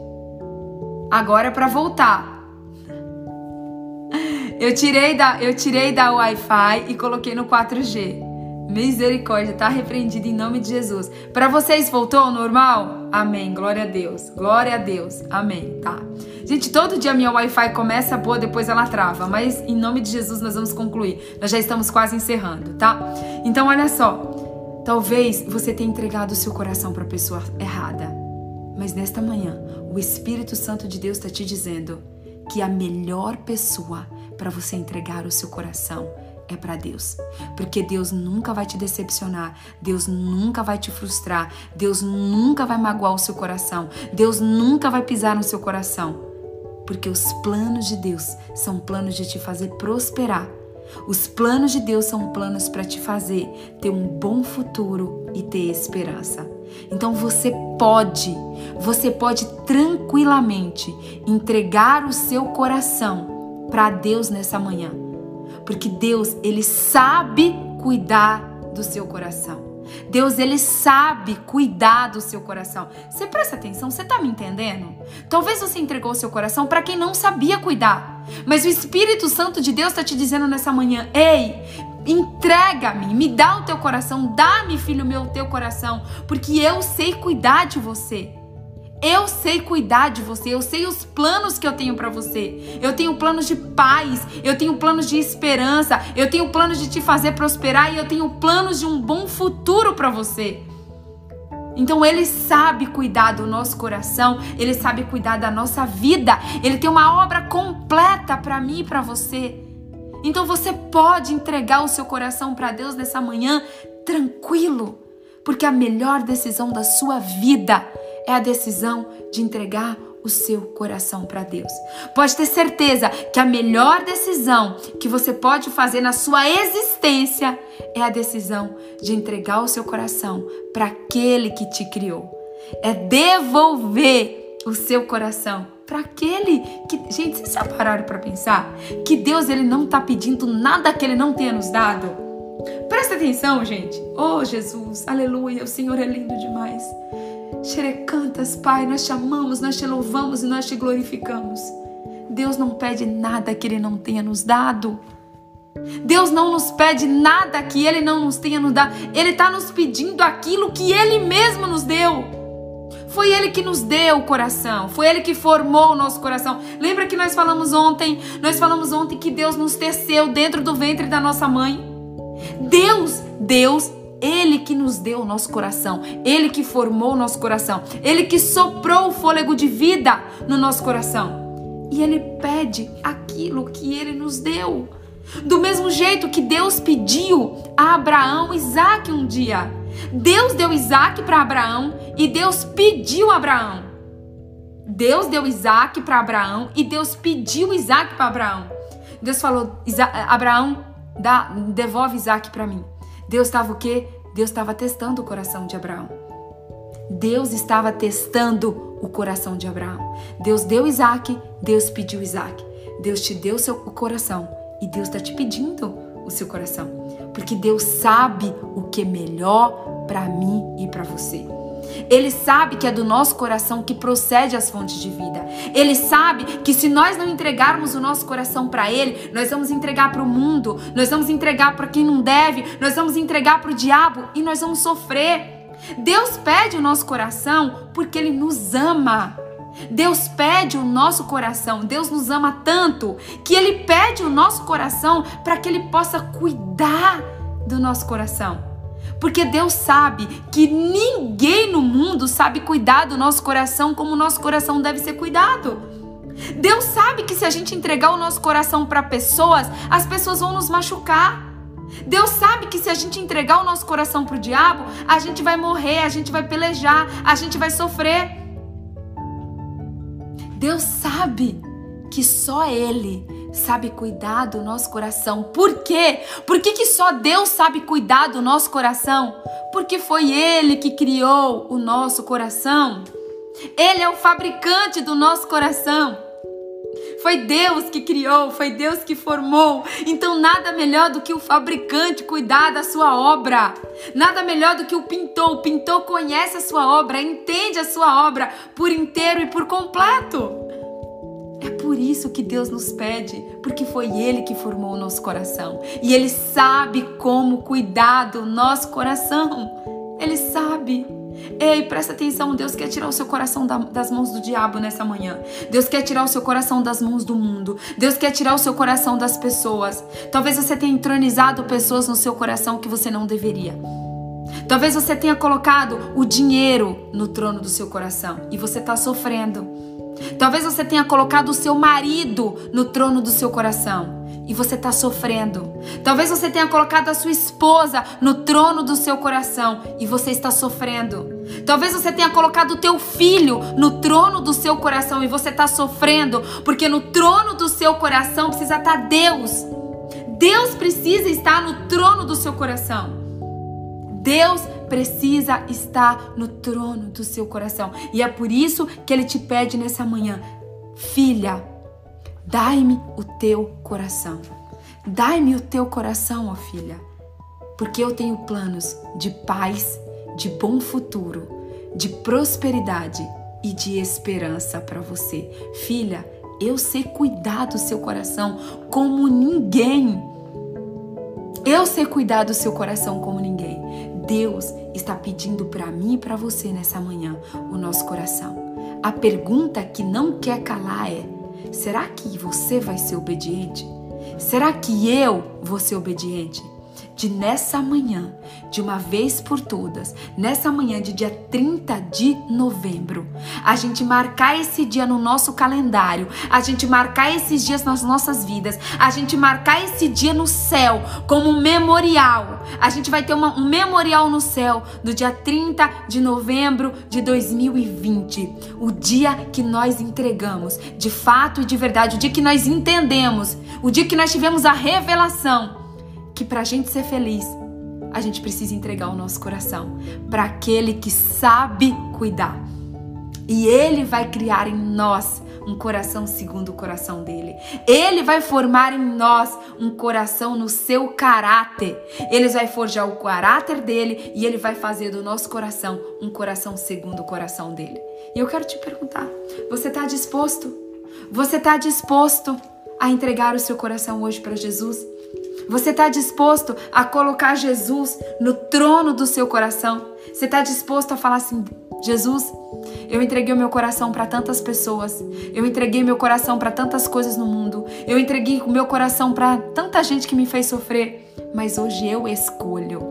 Agora é para voltar. Eu tirei da eu tirei da Wi-Fi e coloquei no 4G. Misericórdia, tá repreendido em nome de Jesus. Para vocês voltou ao normal? Amém. Glória a Deus. Glória a Deus. Amém. Tá. Gente, todo dia minha Wi-Fi começa boa, depois ela trava, mas em nome de Jesus nós vamos concluir. Nós já estamos quase encerrando, tá? Então olha só. Talvez você tenha entregado o seu coração para a pessoa errada. Mas nesta manhã, o Espírito Santo de Deus está te dizendo que a melhor pessoa para você entregar o seu coração é para Deus. Porque Deus nunca vai te decepcionar, Deus nunca vai te frustrar, Deus nunca vai magoar o seu coração, Deus nunca vai pisar no seu coração. Porque os planos de Deus são planos de te fazer prosperar. Os planos de Deus são planos para te fazer ter um bom futuro e ter esperança. Então você pode, você pode tranquilamente entregar o seu coração para Deus nessa manhã porque Deus, ele sabe cuidar do seu coração. Deus, ele sabe cuidar do seu coração. Você presta atenção, você tá me entendendo? Talvez você entregou o seu coração para quem não sabia cuidar. Mas o Espírito Santo de Deus está te dizendo nessa manhã: "Ei, entrega-me, me dá o teu coração, dá-me, filho meu, o teu coração, porque eu sei cuidar de você." Eu sei cuidar de você, eu sei os planos que eu tenho para você. Eu tenho planos de paz, eu tenho planos de esperança, eu tenho planos de te fazer prosperar e eu tenho planos de um bom futuro para você. Então ele sabe cuidar do nosso coração, ele sabe cuidar da nossa vida. Ele tem uma obra completa para mim e para você. Então você pode entregar o seu coração para Deus nessa manhã tranquilo, porque a melhor decisão da sua vida é a decisão de entregar o seu coração para Deus. Pode ter certeza que a melhor decisão que você pode fazer na sua existência é a decisão de entregar o seu coração para aquele que te criou. É devolver o seu coração para aquele que, gente, vocês já pararam para pensar que Deus ele não está pedindo nada que ele não tenha nos dado? Presta atenção, gente. Oh, Jesus, aleluia, o Senhor é lindo demais. Xerecantas, Pai, nós te amamos, nós te louvamos e nós te glorificamos. Deus não pede nada que Ele não tenha nos dado. Deus não nos pede nada que Ele não nos tenha nos dado. Ele está nos pedindo aquilo que Ele mesmo nos deu. Foi Ele que nos deu o coração, foi Ele que formou o nosso coração. Lembra que nós falamos ontem? Nós falamos ontem que Deus nos teceu dentro do ventre da nossa mãe. Deus, Deus ele que nos deu o nosso coração, Ele que formou o nosso coração, Ele que soprou o fôlego de vida no nosso coração. E Ele pede aquilo que Ele nos deu. Do mesmo jeito que Deus pediu a Abraão Isaac um dia. Deus deu Isaac para Abraão e Deus pediu a Abraão. Deus deu Isaac para Abraão e Deus pediu Isaac para Abraão. Deus falou: Abraão, dá, devolve Isaac para mim. Deus estava o quê? Deus estava testando o coração de Abraão. Deus estava testando o coração de Abraão. Deus deu Isaac, Deus pediu Isaac. Deus te deu o seu coração e Deus está te pedindo o seu coração. Porque Deus sabe o que é melhor para mim e para você. Ele sabe que é do nosso coração que procede as fontes de vida. Ele sabe que se nós não entregarmos o nosso coração para Ele, nós vamos entregar para o mundo, nós vamos entregar para quem não deve, nós vamos entregar para o diabo e nós vamos sofrer. Deus pede o nosso coração porque Ele nos ama. Deus pede o nosso coração. Deus nos ama tanto que Ele pede o nosso coração para que Ele possa cuidar do nosso coração. Porque Deus sabe que ninguém no mundo sabe cuidar do nosso coração como o nosso coração deve ser cuidado. Deus sabe que se a gente entregar o nosso coração para pessoas, as pessoas vão nos machucar. Deus sabe que se a gente entregar o nosso coração para o diabo, a gente vai morrer, a gente vai pelejar, a gente vai sofrer. Deus sabe que só Ele sabe cuidar do nosso coração. Por quê? Por que, que só Deus sabe cuidar do nosso coração? Porque foi Ele que criou o nosso coração. Ele é o fabricante do nosso coração. Foi Deus que criou, foi Deus que formou. Então, nada melhor do que o fabricante cuidar da sua obra. Nada melhor do que o pintor. O pintor conhece a sua obra, entende a sua obra por inteiro e por completo. Por isso que Deus nos pede, porque foi Ele que formou o nosso coração. E Ele sabe como cuidar do nosso coração. Ele sabe. Ei, presta atenção, Deus quer tirar o seu coração das mãos do diabo nessa manhã. Deus quer tirar o seu coração das mãos do mundo. Deus quer tirar o seu coração das pessoas. Talvez você tenha entronizado pessoas no seu coração que você não deveria. Talvez você tenha colocado o dinheiro no trono do seu coração e você está sofrendo. Talvez você tenha colocado o seu marido no trono do seu coração e você está sofrendo. Talvez você tenha colocado a sua esposa no trono do seu coração e você está sofrendo. Talvez você tenha colocado o teu filho no trono do seu coração e você está sofrendo, porque no trono do seu coração precisa estar tá Deus. Deus precisa estar no trono do seu coração. Deus precisa estar no trono do seu coração. E é por isso que ele te pede nessa manhã: Filha, dai-me o teu coração. Dai-me o teu coração, ó filha, porque eu tenho planos de paz, de bom futuro, de prosperidade e de esperança para você. Filha, eu sei cuidar do seu coração como ninguém. Eu sei cuidar do seu coração como ninguém. Deus está pedindo para mim e para você nessa manhã o nosso coração. A pergunta que não quer calar é: será que você vai ser obediente? Será que eu vou ser obediente? De nessa manhã, de uma vez por todas, nessa manhã de dia 30 de novembro, a gente marcar esse dia no nosso calendário, a gente marcar esses dias nas nossas vidas, a gente marcar esse dia no céu como um memorial. A gente vai ter uma, um memorial no céu do dia 30 de novembro de 2020, o dia que nós entregamos, de fato e de verdade, o dia que nós entendemos, o dia que nós tivemos a revelação que para a gente ser feliz, a gente precisa entregar o nosso coração para aquele que sabe cuidar. E ele vai criar em nós um coração segundo o coração dele. Ele vai formar em nós um coração no seu caráter. Ele vai forjar o caráter dele e ele vai fazer do nosso coração um coração segundo o coração dele. E eu quero te perguntar: você está disposto? Você está disposto a entregar o seu coração hoje para Jesus? Você está disposto a colocar Jesus no trono do seu coração? Você está disposto a falar assim: Jesus, eu entreguei o meu coração para tantas pessoas, eu entreguei meu coração para tantas coisas no mundo, eu entreguei o meu coração para tanta gente que me fez sofrer, mas hoje eu escolho,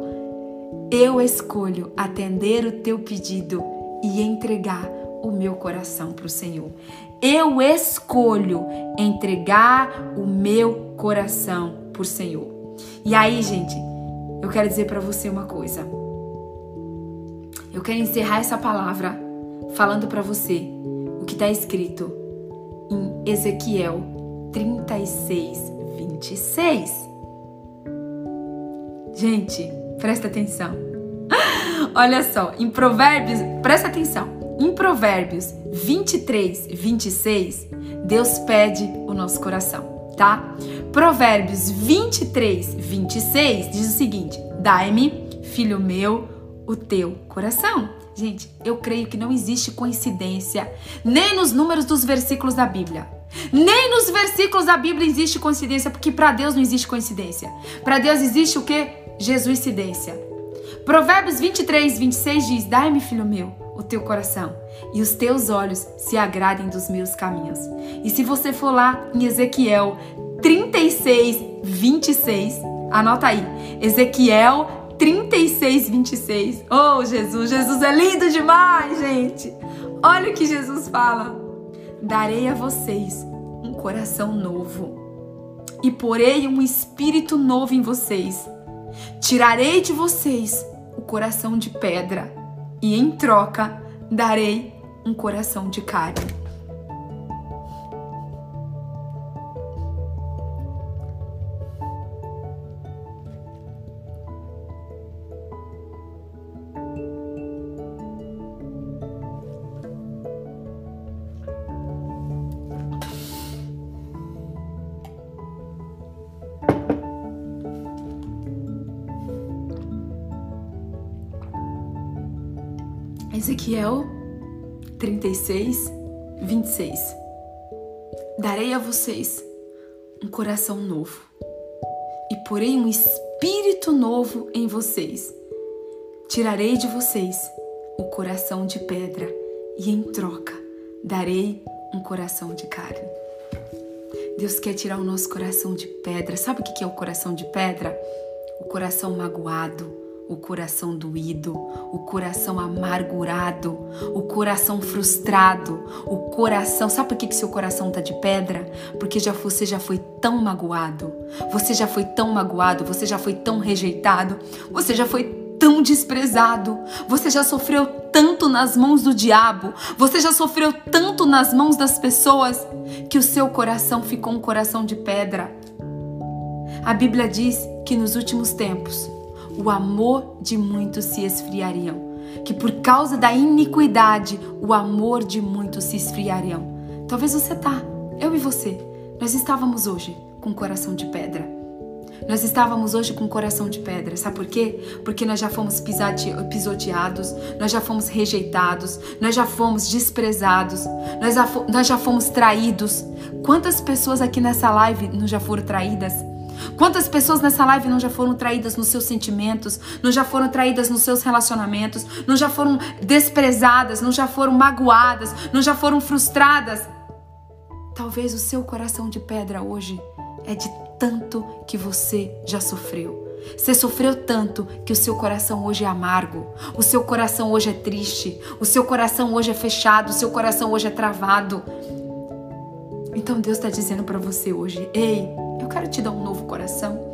eu escolho atender o teu pedido e entregar o meu coração para o Senhor. Eu escolho entregar o meu coração por Senhor. E aí, gente, eu quero dizer para você uma coisa. Eu quero encerrar essa palavra falando para você o que está escrito em Ezequiel 36, 26. Gente, presta atenção. Olha só, em Provérbios, presta atenção. Em Provérbios 23, 26, Deus pede o nosso coração tá? Provérbios 23, 26 diz o seguinte: Dai-me, filho meu, o teu coração. Gente, eu creio que não existe coincidência nem nos números dos versículos da Bíblia. Nem nos versículos da Bíblia existe coincidência, porque para Deus não existe coincidência. Para Deus existe o que? Jesuicidência. Provérbios 23, 26 diz: Dai-me, filho meu, o teu coração, e os teus olhos se agradem dos meus caminhos. E se você for lá em Ezequiel 36, 26, anota aí, Ezequiel 36, 26. Oh, Jesus, Jesus é lindo demais, gente. Olha o que Jesus fala darei a vocês um coração novo e porei um espírito novo em vocês. Tirarei de vocês o coração de pedra e em troca darei um coração de carne. Ezequiel 36, 26. Darei a vocês um coração novo e porei um espírito novo em vocês. Tirarei de vocês o coração de pedra e em troca darei um coração de carne. Deus quer tirar o nosso coração de pedra. Sabe o que é o coração de pedra? O coração magoado, o coração doído, o coração amargurado, o coração frustrado, o coração. Sabe por que, que seu coração tá de pedra? Porque já você já foi tão magoado, você já foi tão magoado, você já foi tão rejeitado, você já foi tão desprezado, você já sofreu tanto nas mãos do diabo, você já sofreu tanto nas mãos das pessoas que o seu coração ficou um coração de pedra. A Bíblia diz que nos últimos tempos o amor de muitos se esfriariam, que por causa da iniquidade o amor de muitos se esfriariam. Talvez você tá, eu e você, nós estávamos hoje com coração de pedra. Nós estávamos hoje com coração de pedra, sabe por quê? Porque nós já fomos pisoteados, nós já fomos rejeitados, nós já fomos desprezados, nós já, nós já fomos traídos. Quantas pessoas aqui nessa live não já foram traídas? Quantas pessoas nessa live não já foram traídas nos seus sentimentos, não já foram traídas nos seus relacionamentos, não já foram desprezadas, não já foram magoadas, não já foram frustradas? Talvez o seu coração de pedra hoje é de tanto que você já sofreu. Você sofreu tanto que o seu coração hoje é amargo, o seu coração hoje é triste, o seu coração hoje é fechado, o seu coração hoje é travado. Então Deus está dizendo para você hoje: ei, eu quero te dar um novo coração.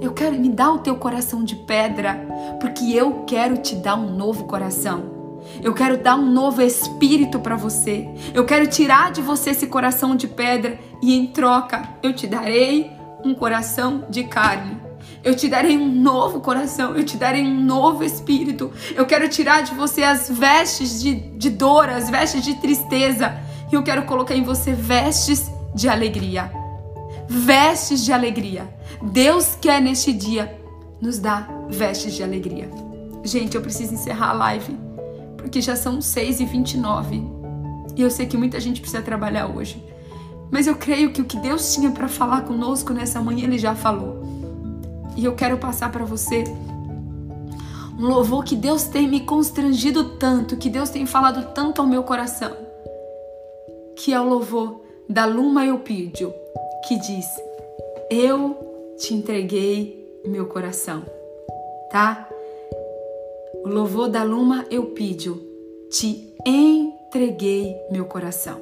Eu quero me dar o teu coração de pedra, porque eu quero te dar um novo coração. Eu quero dar um novo espírito para você. Eu quero tirar de você esse coração de pedra e em troca eu te darei um coração de carne. Eu te darei um novo coração, eu te darei um novo espírito. Eu quero tirar de você as vestes de, de dor, as vestes de tristeza. E eu quero colocar em você vestes de alegria vestes de alegria. Deus quer neste dia nos dar vestes de alegria. Gente, eu preciso encerrar a live, porque já são 6 e 29 e eu sei que muita gente precisa trabalhar hoje. Mas eu creio que o que Deus tinha para falar conosco nessa manhã, Ele já falou. E eu quero passar para você um louvor que Deus tem me constrangido tanto, que Deus tem falado tanto ao meu coração, que é o louvor da Luma Eupídio que diz: Eu te entreguei meu coração, tá? O louvor da Luma Eupídio, te entreguei meu coração.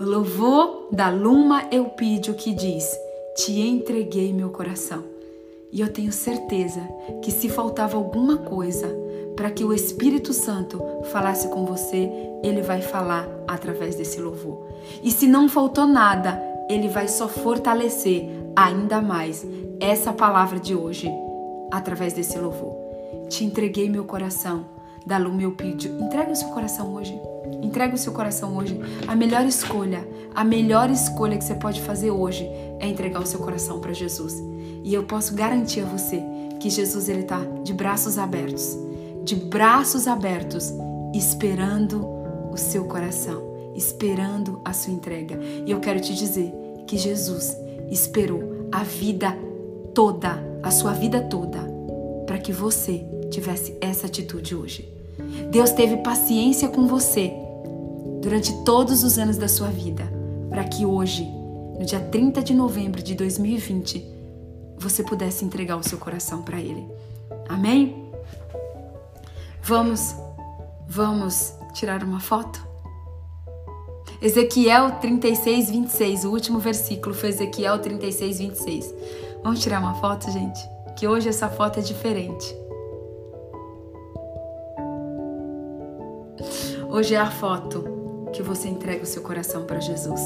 O louvor da Luma Eupídio que diz: Te entreguei meu coração. E eu tenho certeza que se faltava alguma coisa para que o Espírito Santo falasse com você, ele vai falar através desse louvor. E se não faltou nada, ele vai só fortalecer ainda mais essa palavra de hoje através desse louvor. Te entreguei meu coração, da Lu meu pedido. Entrega o seu coração hoje. Entrega o seu coração hoje. A melhor escolha, a melhor escolha que você pode fazer hoje é entregar o seu coração para Jesus. E eu posso garantir a você que Jesus ele tá de braços abertos de braços abertos, esperando o seu coração, esperando a sua entrega. E eu quero te dizer que Jesus esperou a vida toda, a sua vida toda, para que você tivesse essa atitude hoje. Deus teve paciência com você durante todos os anos da sua vida, para que hoje, no dia 30 de novembro de 2020, você pudesse entregar o seu coração para Ele. Amém? Vamos, vamos tirar uma foto? Ezequiel 36, 26, o último versículo foi Ezequiel 36, 26. Vamos tirar uma foto, gente? Que hoje essa foto é diferente. Hoje é a foto que você entrega o seu coração para Jesus,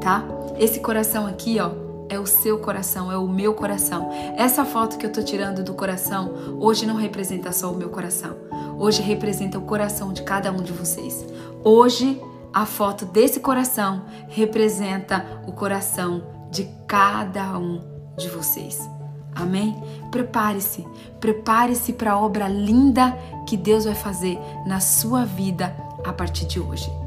tá? Esse coração aqui, ó, é o seu coração, é o meu coração. Essa foto que eu tô tirando do coração hoje não representa só o meu coração. Hoje representa o coração de cada um de vocês. Hoje a foto desse coração representa o coração de cada um de vocês. Amém? Prepare-se, prepare-se para a obra linda que Deus vai fazer na sua vida a partir de hoje.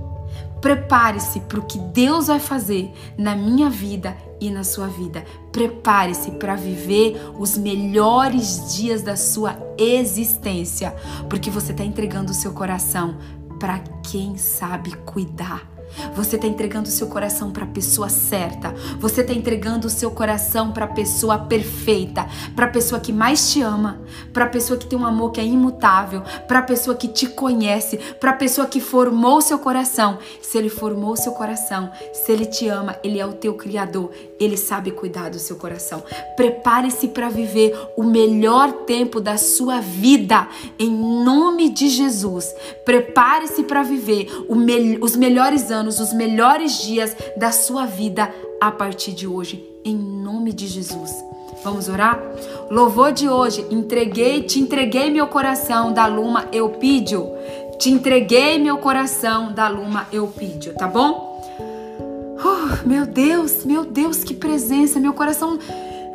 Prepare-se para o que Deus vai fazer na minha vida e na sua vida. Prepare-se para viver os melhores dias da sua existência, porque você está entregando o seu coração para quem sabe cuidar você está entregando o seu coração para a pessoa certa. Você está entregando o seu coração para a pessoa perfeita, para a pessoa que mais te ama, para a pessoa que tem um amor que é imutável, para a pessoa que te conhece, para a pessoa que formou o seu coração. Se ele formou o seu coração, se ele te ama, ele é o teu criador. Ele sabe cuidar do seu coração. Prepare-se para viver o melhor tempo da sua vida em nome de Jesus. Prepare-se para viver me os melhores anos anos, os melhores dias da sua vida a partir de hoje, em nome de Jesus. Vamos orar? Louvor de hoje, entreguei, te entreguei meu coração da Luma Eupídio. Te entreguei meu coração da Luma Eupídio, tá bom? Oh, meu Deus, meu Deus, que presença, meu coração.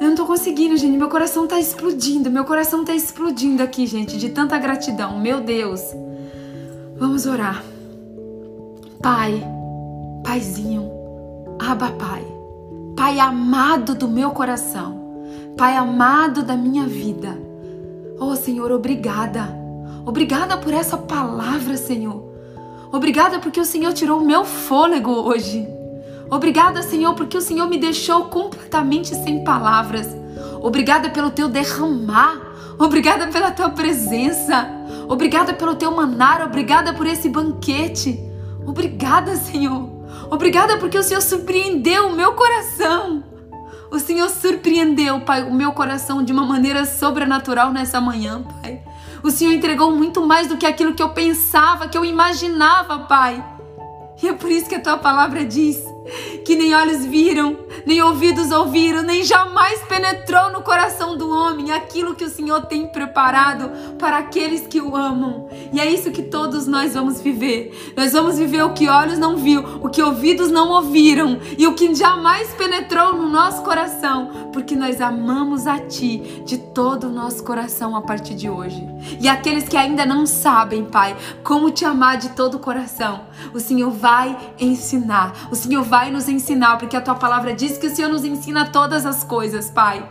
Eu não tô conseguindo, gente. Meu coração tá explodindo. Meu coração tá explodindo aqui, gente, de tanta gratidão. Meu Deus. Vamos orar. Pai, Paizinho, Abba Pai, Pai amado do meu coração, Pai amado da minha vida. Oh Senhor, obrigada. Obrigada por essa palavra, Senhor. Obrigada porque o Senhor tirou o meu fôlego hoje. Obrigada, Senhor, porque o Senhor me deixou completamente sem palavras. Obrigada pelo teu derramar. Obrigada pela tua presença. Obrigada pelo teu manar. Obrigada por esse banquete. Obrigada, Senhor. Obrigada porque o Senhor surpreendeu o meu coração. O Senhor surpreendeu, Pai, o meu coração de uma maneira sobrenatural nessa manhã, Pai. O Senhor entregou muito mais do que aquilo que eu pensava, que eu imaginava, Pai. E é por isso que a tua palavra diz que nem olhos viram, nem ouvidos ouviram, nem jamais penetrou no coração do homem aquilo que o Senhor tem preparado para aqueles que o amam. E é isso que todos nós vamos viver. Nós vamos viver o que olhos não viu, o que ouvidos não ouviram e o que jamais penetrou no nosso coração, porque nós amamos a ti de todo o nosso coração a partir de hoje. E aqueles que ainda não sabem, Pai, como te amar de todo o coração, o Senhor vai ensinar. O Senhor vai nos ensinar, porque a tua palavra diz que o Senhor nos ensina todas as coisas, Pai.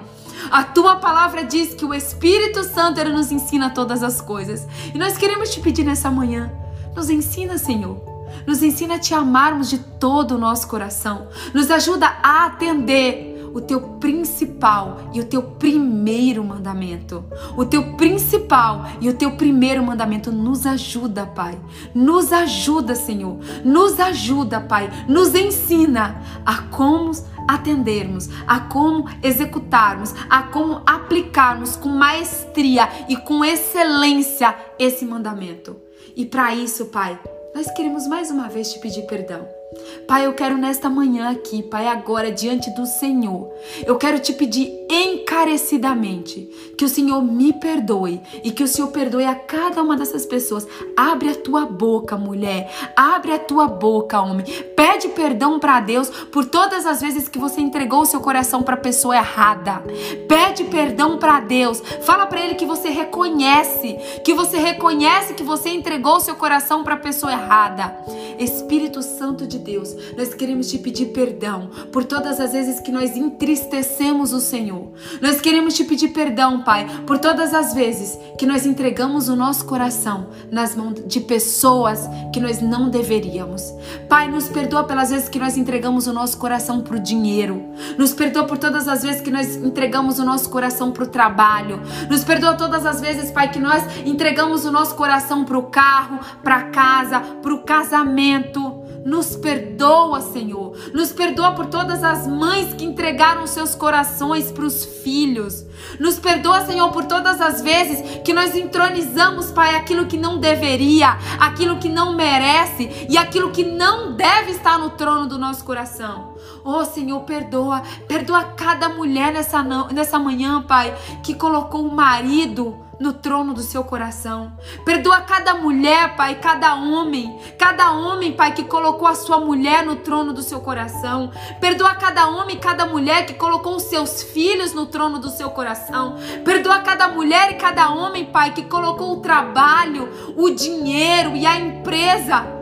A tua palavra diz que o Espírito Santo ele nos ensina todas as coisas. E nós queremos te pedir nessa manhã, nos ensina, Senhor. Nos ensina a te amarmos de todo o nosso coração. Nos ajuda a atender o teu principal e o teu primeiro mandamento. O teu principal e o teu primeiro mandamento nos ajuda, Pai. Nos ajuda, Senhor. Nos ajuda, Pai. Nos ensina a como atendermos, a como executarmos, a como aplicarmos com maestria e com excelência esse mandamento. E para isso, Pai, nós queremos mais uma vez te pedir perdão. Pai, eu quero nesta manhã aqui, Pai, agora diante do Senhor, eu quero te pedir encarecidamente que o Senhor me perdoe e que o Senhor perdoe a cada uma dessas pessoas. Abre a tua boca, mulher. Abre a tua boca, homem. Pede perdão para Deus por todas as vezes que você entregou o seu coração para pessoa errada. Pede perdão para Deus. Fala para ele que você reconhece, que você reconhece que você entregou o seu coração para pessoa errada. Espírito Santo de Deus, nós queremos te pedir perdão por todas as vezes que nós entristecemos o Senhor. Nós queremos te pedir perdão, Pai, por todas as vezes que nós entregamos o nosso coração nas mãos de pessoas que nós não deveríamos. Pai, nos perdoa pelas vezes que nós entregamos o nosso coração para o dinheiro. Nos perdoa por todas as vezes que nós entregamos o nosso coração para o trabalho. Nos perdoa todas as vezes, Pai, que nós entregamos o nosso coração para o carro, para casa, para o casamento. Nos perdoa, Senhor. Nos perdoa por todas as mães que entregaram seus corações para os filhos. Nos perdoa, Senhor, por todas as vezes que nós entronizamos, Pai, aquilo que não deveria, aquilo que não merece e aquilo que não deve estar no trono do nosso coração. Oh, Senhor, perdoa. Perdoa cada mulher nessa, nessa manhã, Pai, que colocou o marido no trono do seu coração. Perdoa cada mulher, Pai, cada homem, cada homem, Pai, que colocou a sua mulher no trono do seu coração. Perdoa cada homem, cada mulher que colocou os seus filhos no trono do seu coração. Perdoa cada mulher e cada homem, Pai, que colocou o trabalho, o dinheiro e a empresa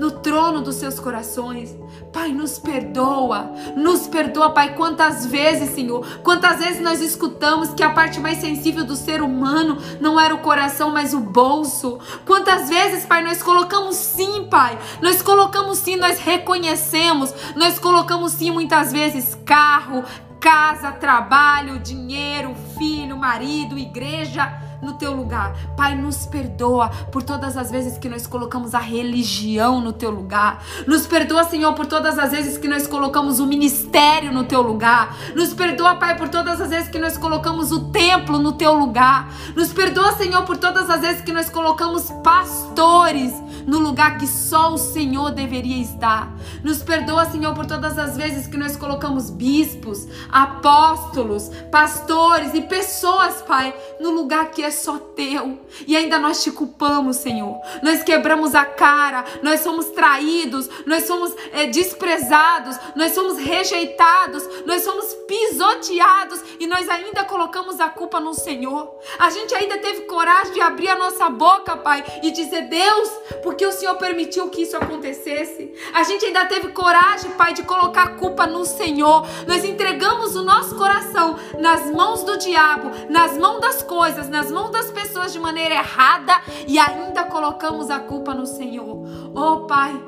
no trono dos seus corações. Pai, nos perdoa, nos perdoa, Pai. Quantas vezes, Senhor, quantas vezes nós escutamos que a parte mais sensível do ser humano não era o coração, mas o bolso. Quantas vezes, Pai, nós colocamos sim, Pai, nós colocamos sim, nós reconhecemos, nós colocamos sim muitas vezes carro, casa, trabalho, dinheiro, filho, marido, igreja no teu lugar. Pai, nos perdoa por todas as vezes que nós colocamos a religião no teu lugar. Nos perdoa, Senhor, por todas as vezes que nós colocamos o ministério no teu lugar. Nos perdoa, Pai, por todas as vezes que nós colocamos o templo no teu lugar. Nos perdoa, Senhor, por todas as vezes que nós colocamos pastores no lugar que só o Senhor deveria estar. Nos perdoa, Senhor, por todas as vezes que nós colocamos bispos, apóstolos, pastores e pessoas, Pai, no lugar que é só teu. E ainda nós te culpamos, Senhor. Nós quebramos a cara, nós somos traídos, nós somos é, desprezados, nós somos rejeitados, nós somos pisoteados e nós ainda colocamos a culpa no Senhor. A gente ainda teve coragem de abrir a nossa boca, Pai, e dizer: Deus, porque o Senhor permitiu que isso acontecesse. A gente ainda teve coragem, Pai, de colocar a culpa no Senhor. Nós entregamos o nosso coração nas mãos do diabo, nas mãos das coisas, nas mãos das pessoas de maneira errada e ainda colocamos a culpa no Senhor. Oh, Pai,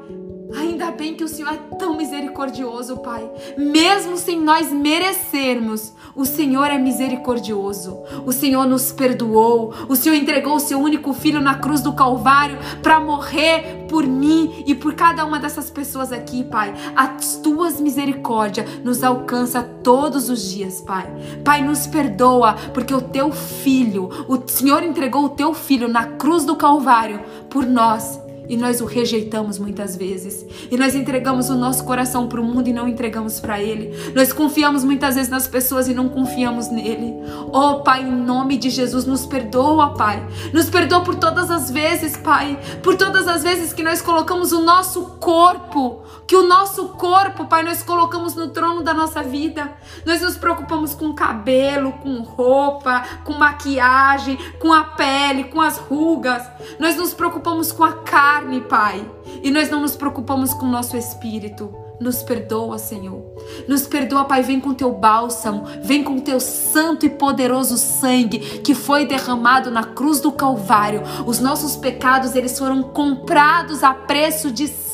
Ainda bem que o Senhor é tão misericordioso, Pai. Mesmo sem nós merecermos, o Senhor é misericordioso. O Senhor nos perdoou. O Senhor entregou o seu único filho na cruz do Calvário para morrer por mim e por cada uma dessas pessoas aqui, Pai. As tuas misericórdias nos alcança todos os dias, Pai. Pai, nos perdoa, porque o teu filho, o Senhor entregou o teu filho na cruz do Calvário por nós e nós o rejeitamos muitas vezes. E nós entregamos o nosso coração para o mundo e não entregamos para Ele. Nós confiamos muitas vezes nas pessoas e não confiamos nele. Oh, Pai, em nome de Jesus, nos perdoa, Pai. Nos perdoa por todas as vezes, Pai. Por todas as vezes que nós colocamos o nosso corpo, que o nosso corpo, Pai, nós colocamos no trono da nossa vida. Nós nos preocupamos com cabelo, com roupa, com maquiagem, com a pele, com as rugas. Nós nos preocupamos com a cara carne, Pai, e nós não nos preocupamos com o nosso espírito. Nos perdoa, Senhor. Nos perdoa, Pai. Vem com teu bálsamo, vem com teu santo e poderoso sangue que foi derramado na cruz do Calvário. Os nossos pecados, eles foram comprados a preço de sangue,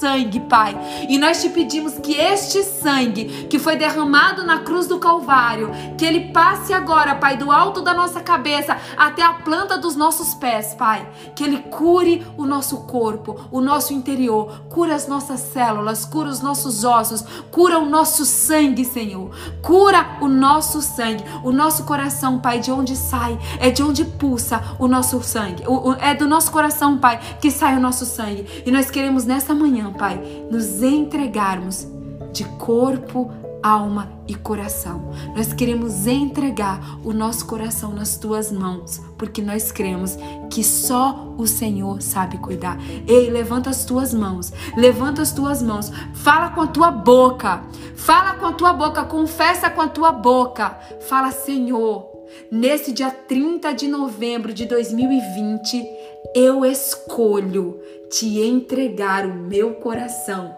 Pai. E nós te pedimos que este sangue que foi derramado na cruz do Calvário, que ele passe agora, Pai, do alto da nossa cabeça até a planta dos nossos pés, Pai. Que ele cure o nosso corpo, o nosso interior, cura as nossas células, cura os nossos ossos, cura o nosso sangue, Senhor. Cura o nosso sangue, o nosso coração, Pai, de onde sai, é de onde pulsa o nosso sangue. É do nosso coração, Pai, que sai o nosso sangue. E nós queremos nessa manhã, Pai, nos entregarmos de corpo, alma e coração. Nós queremos entregar o nosso coração nas tuas mãos, porque nós cremos que só o Senhor sabe cuidar. Ei, levanta as tuas mãos, levanta as tuas mãos, fala com a tua boca, fala com a tua boca, confessa com a tua boca, fala, Senhor. Nesse dia 30 de novembro de 2020, eu escolho te entregar o meu coração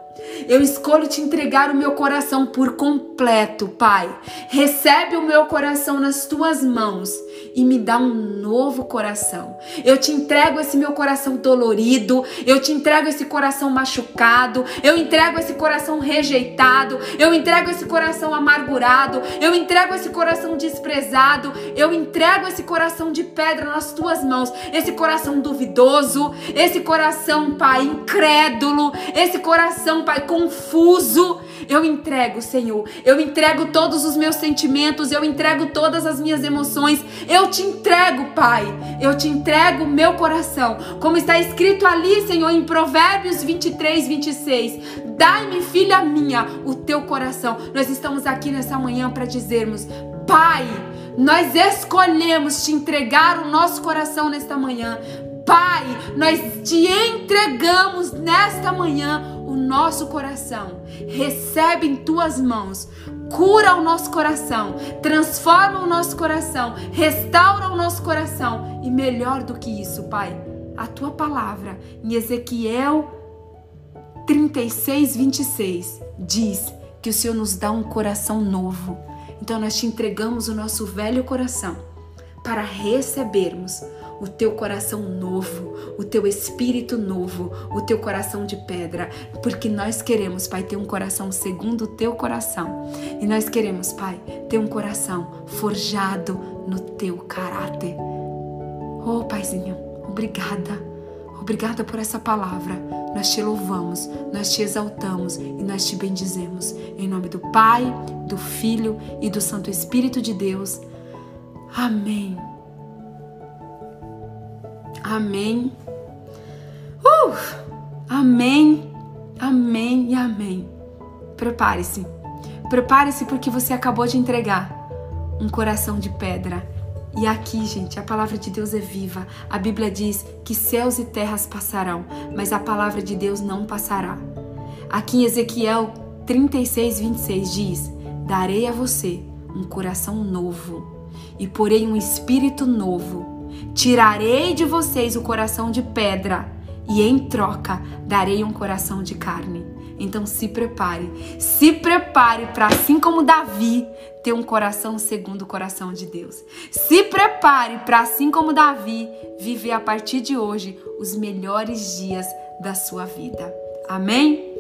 eu escolho te entregar o meu coração por completo, Pai. Recebe o meu coração nas tuas mãos e me dá um novo coração. Eu te entrego esse meu coração dolorido, eu te entrego esse coração machucado, eu entrego esse coração rejeitado, eu entrego esse coração amargurado, eu entrego esse coração desprezado, eu entrego esse coração de pedra nas tuas mãos, esse coração duvidoso, esse coração, Pai, incrédulo, esse coração, Pai, confuso. Eu entrego, Senhor. Eu entrego todos os meus sentimentos, eu entrego todas as minhas emoções. Eu te entrego, Pai. Eu te entrego o meu coração. Como está escrito ali, Senhor, em Provérbios 23, 26. Dai-me, filha minha, o teu coração. Nós estamos aqui nessa manhã para dizermos: Pai, nós escolhemos te entregar o nosso coração nesta manhã. Pai, nós te entregamos nesta manhã o nosso coração. Recebe em tuas mãos. Cura o nosso coração, transforma o nosso coração, restaura o nosso coração. E melhor do que isso, Pai, a tua palavra em Ezequiel 36, 26 diz que o Senhor nos dá um coração novo. Então nós te entregamos o nosso velho coração para recebermos o teu coração novo, o teu espírito novo, o teu coração de pedra, porque nós queremos, Pai, ter um coração segundo o teu coração. E nós queremos, Pai, ter um coração forjado no teu caráter. Oh, Paizinho, obrigada. Obrigada por essa palavra. Nós te louvamos, nós te exaltamos e nós te bendizemos. Em nome do Pai, do Filho e do Santo Espírito de Deus. Amém. Amém. Uh! Amém. Amém e amém. Prepare-se. Prepare-se porque você acabou de entregar um coração de pedra. E aqui, gente, a palavra de Deus é viva. A Bíblia diz que céus e terras passarão, mas a palavra de Deus não passará. Aqui em Ezequiel 36, 26 diz: Darei a você um coração novo e porei um espírito novo Tirarei de vocês o coração de pedra e em troca darei um coração de carne. Então se prepare, se prepare para assim como Davi ter um coração segundo o coração de Deus. Se prepare para assim como Davi viver a partir de hoje os melhores dias da sua vida. Amém?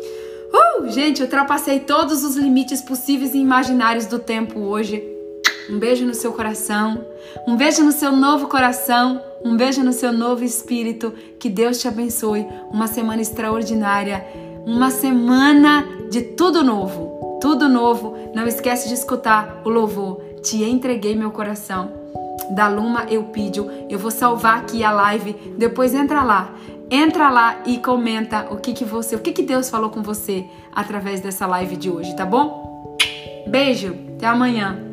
Uh, gente, eu ultrapassei todos os limites possíveis e imaginários do tempo hoje. Um beijo no seu coração, um beijo no seu novo coração, um beijo no seu novo espírito. Que Deus te abençoe. Uma semana extraordinária, uma semana de tudo novo, tudo novo. Não esquece de escutar o louvor. Te entreguei meu coração. Da Luma Eupídio. Eu vou salvar aqui a live. Depois entra lá. Entra lá e comenta o que que você, o que que Deus falou com você através dessa live de hoje, tá bom? Beijo, até amanhã.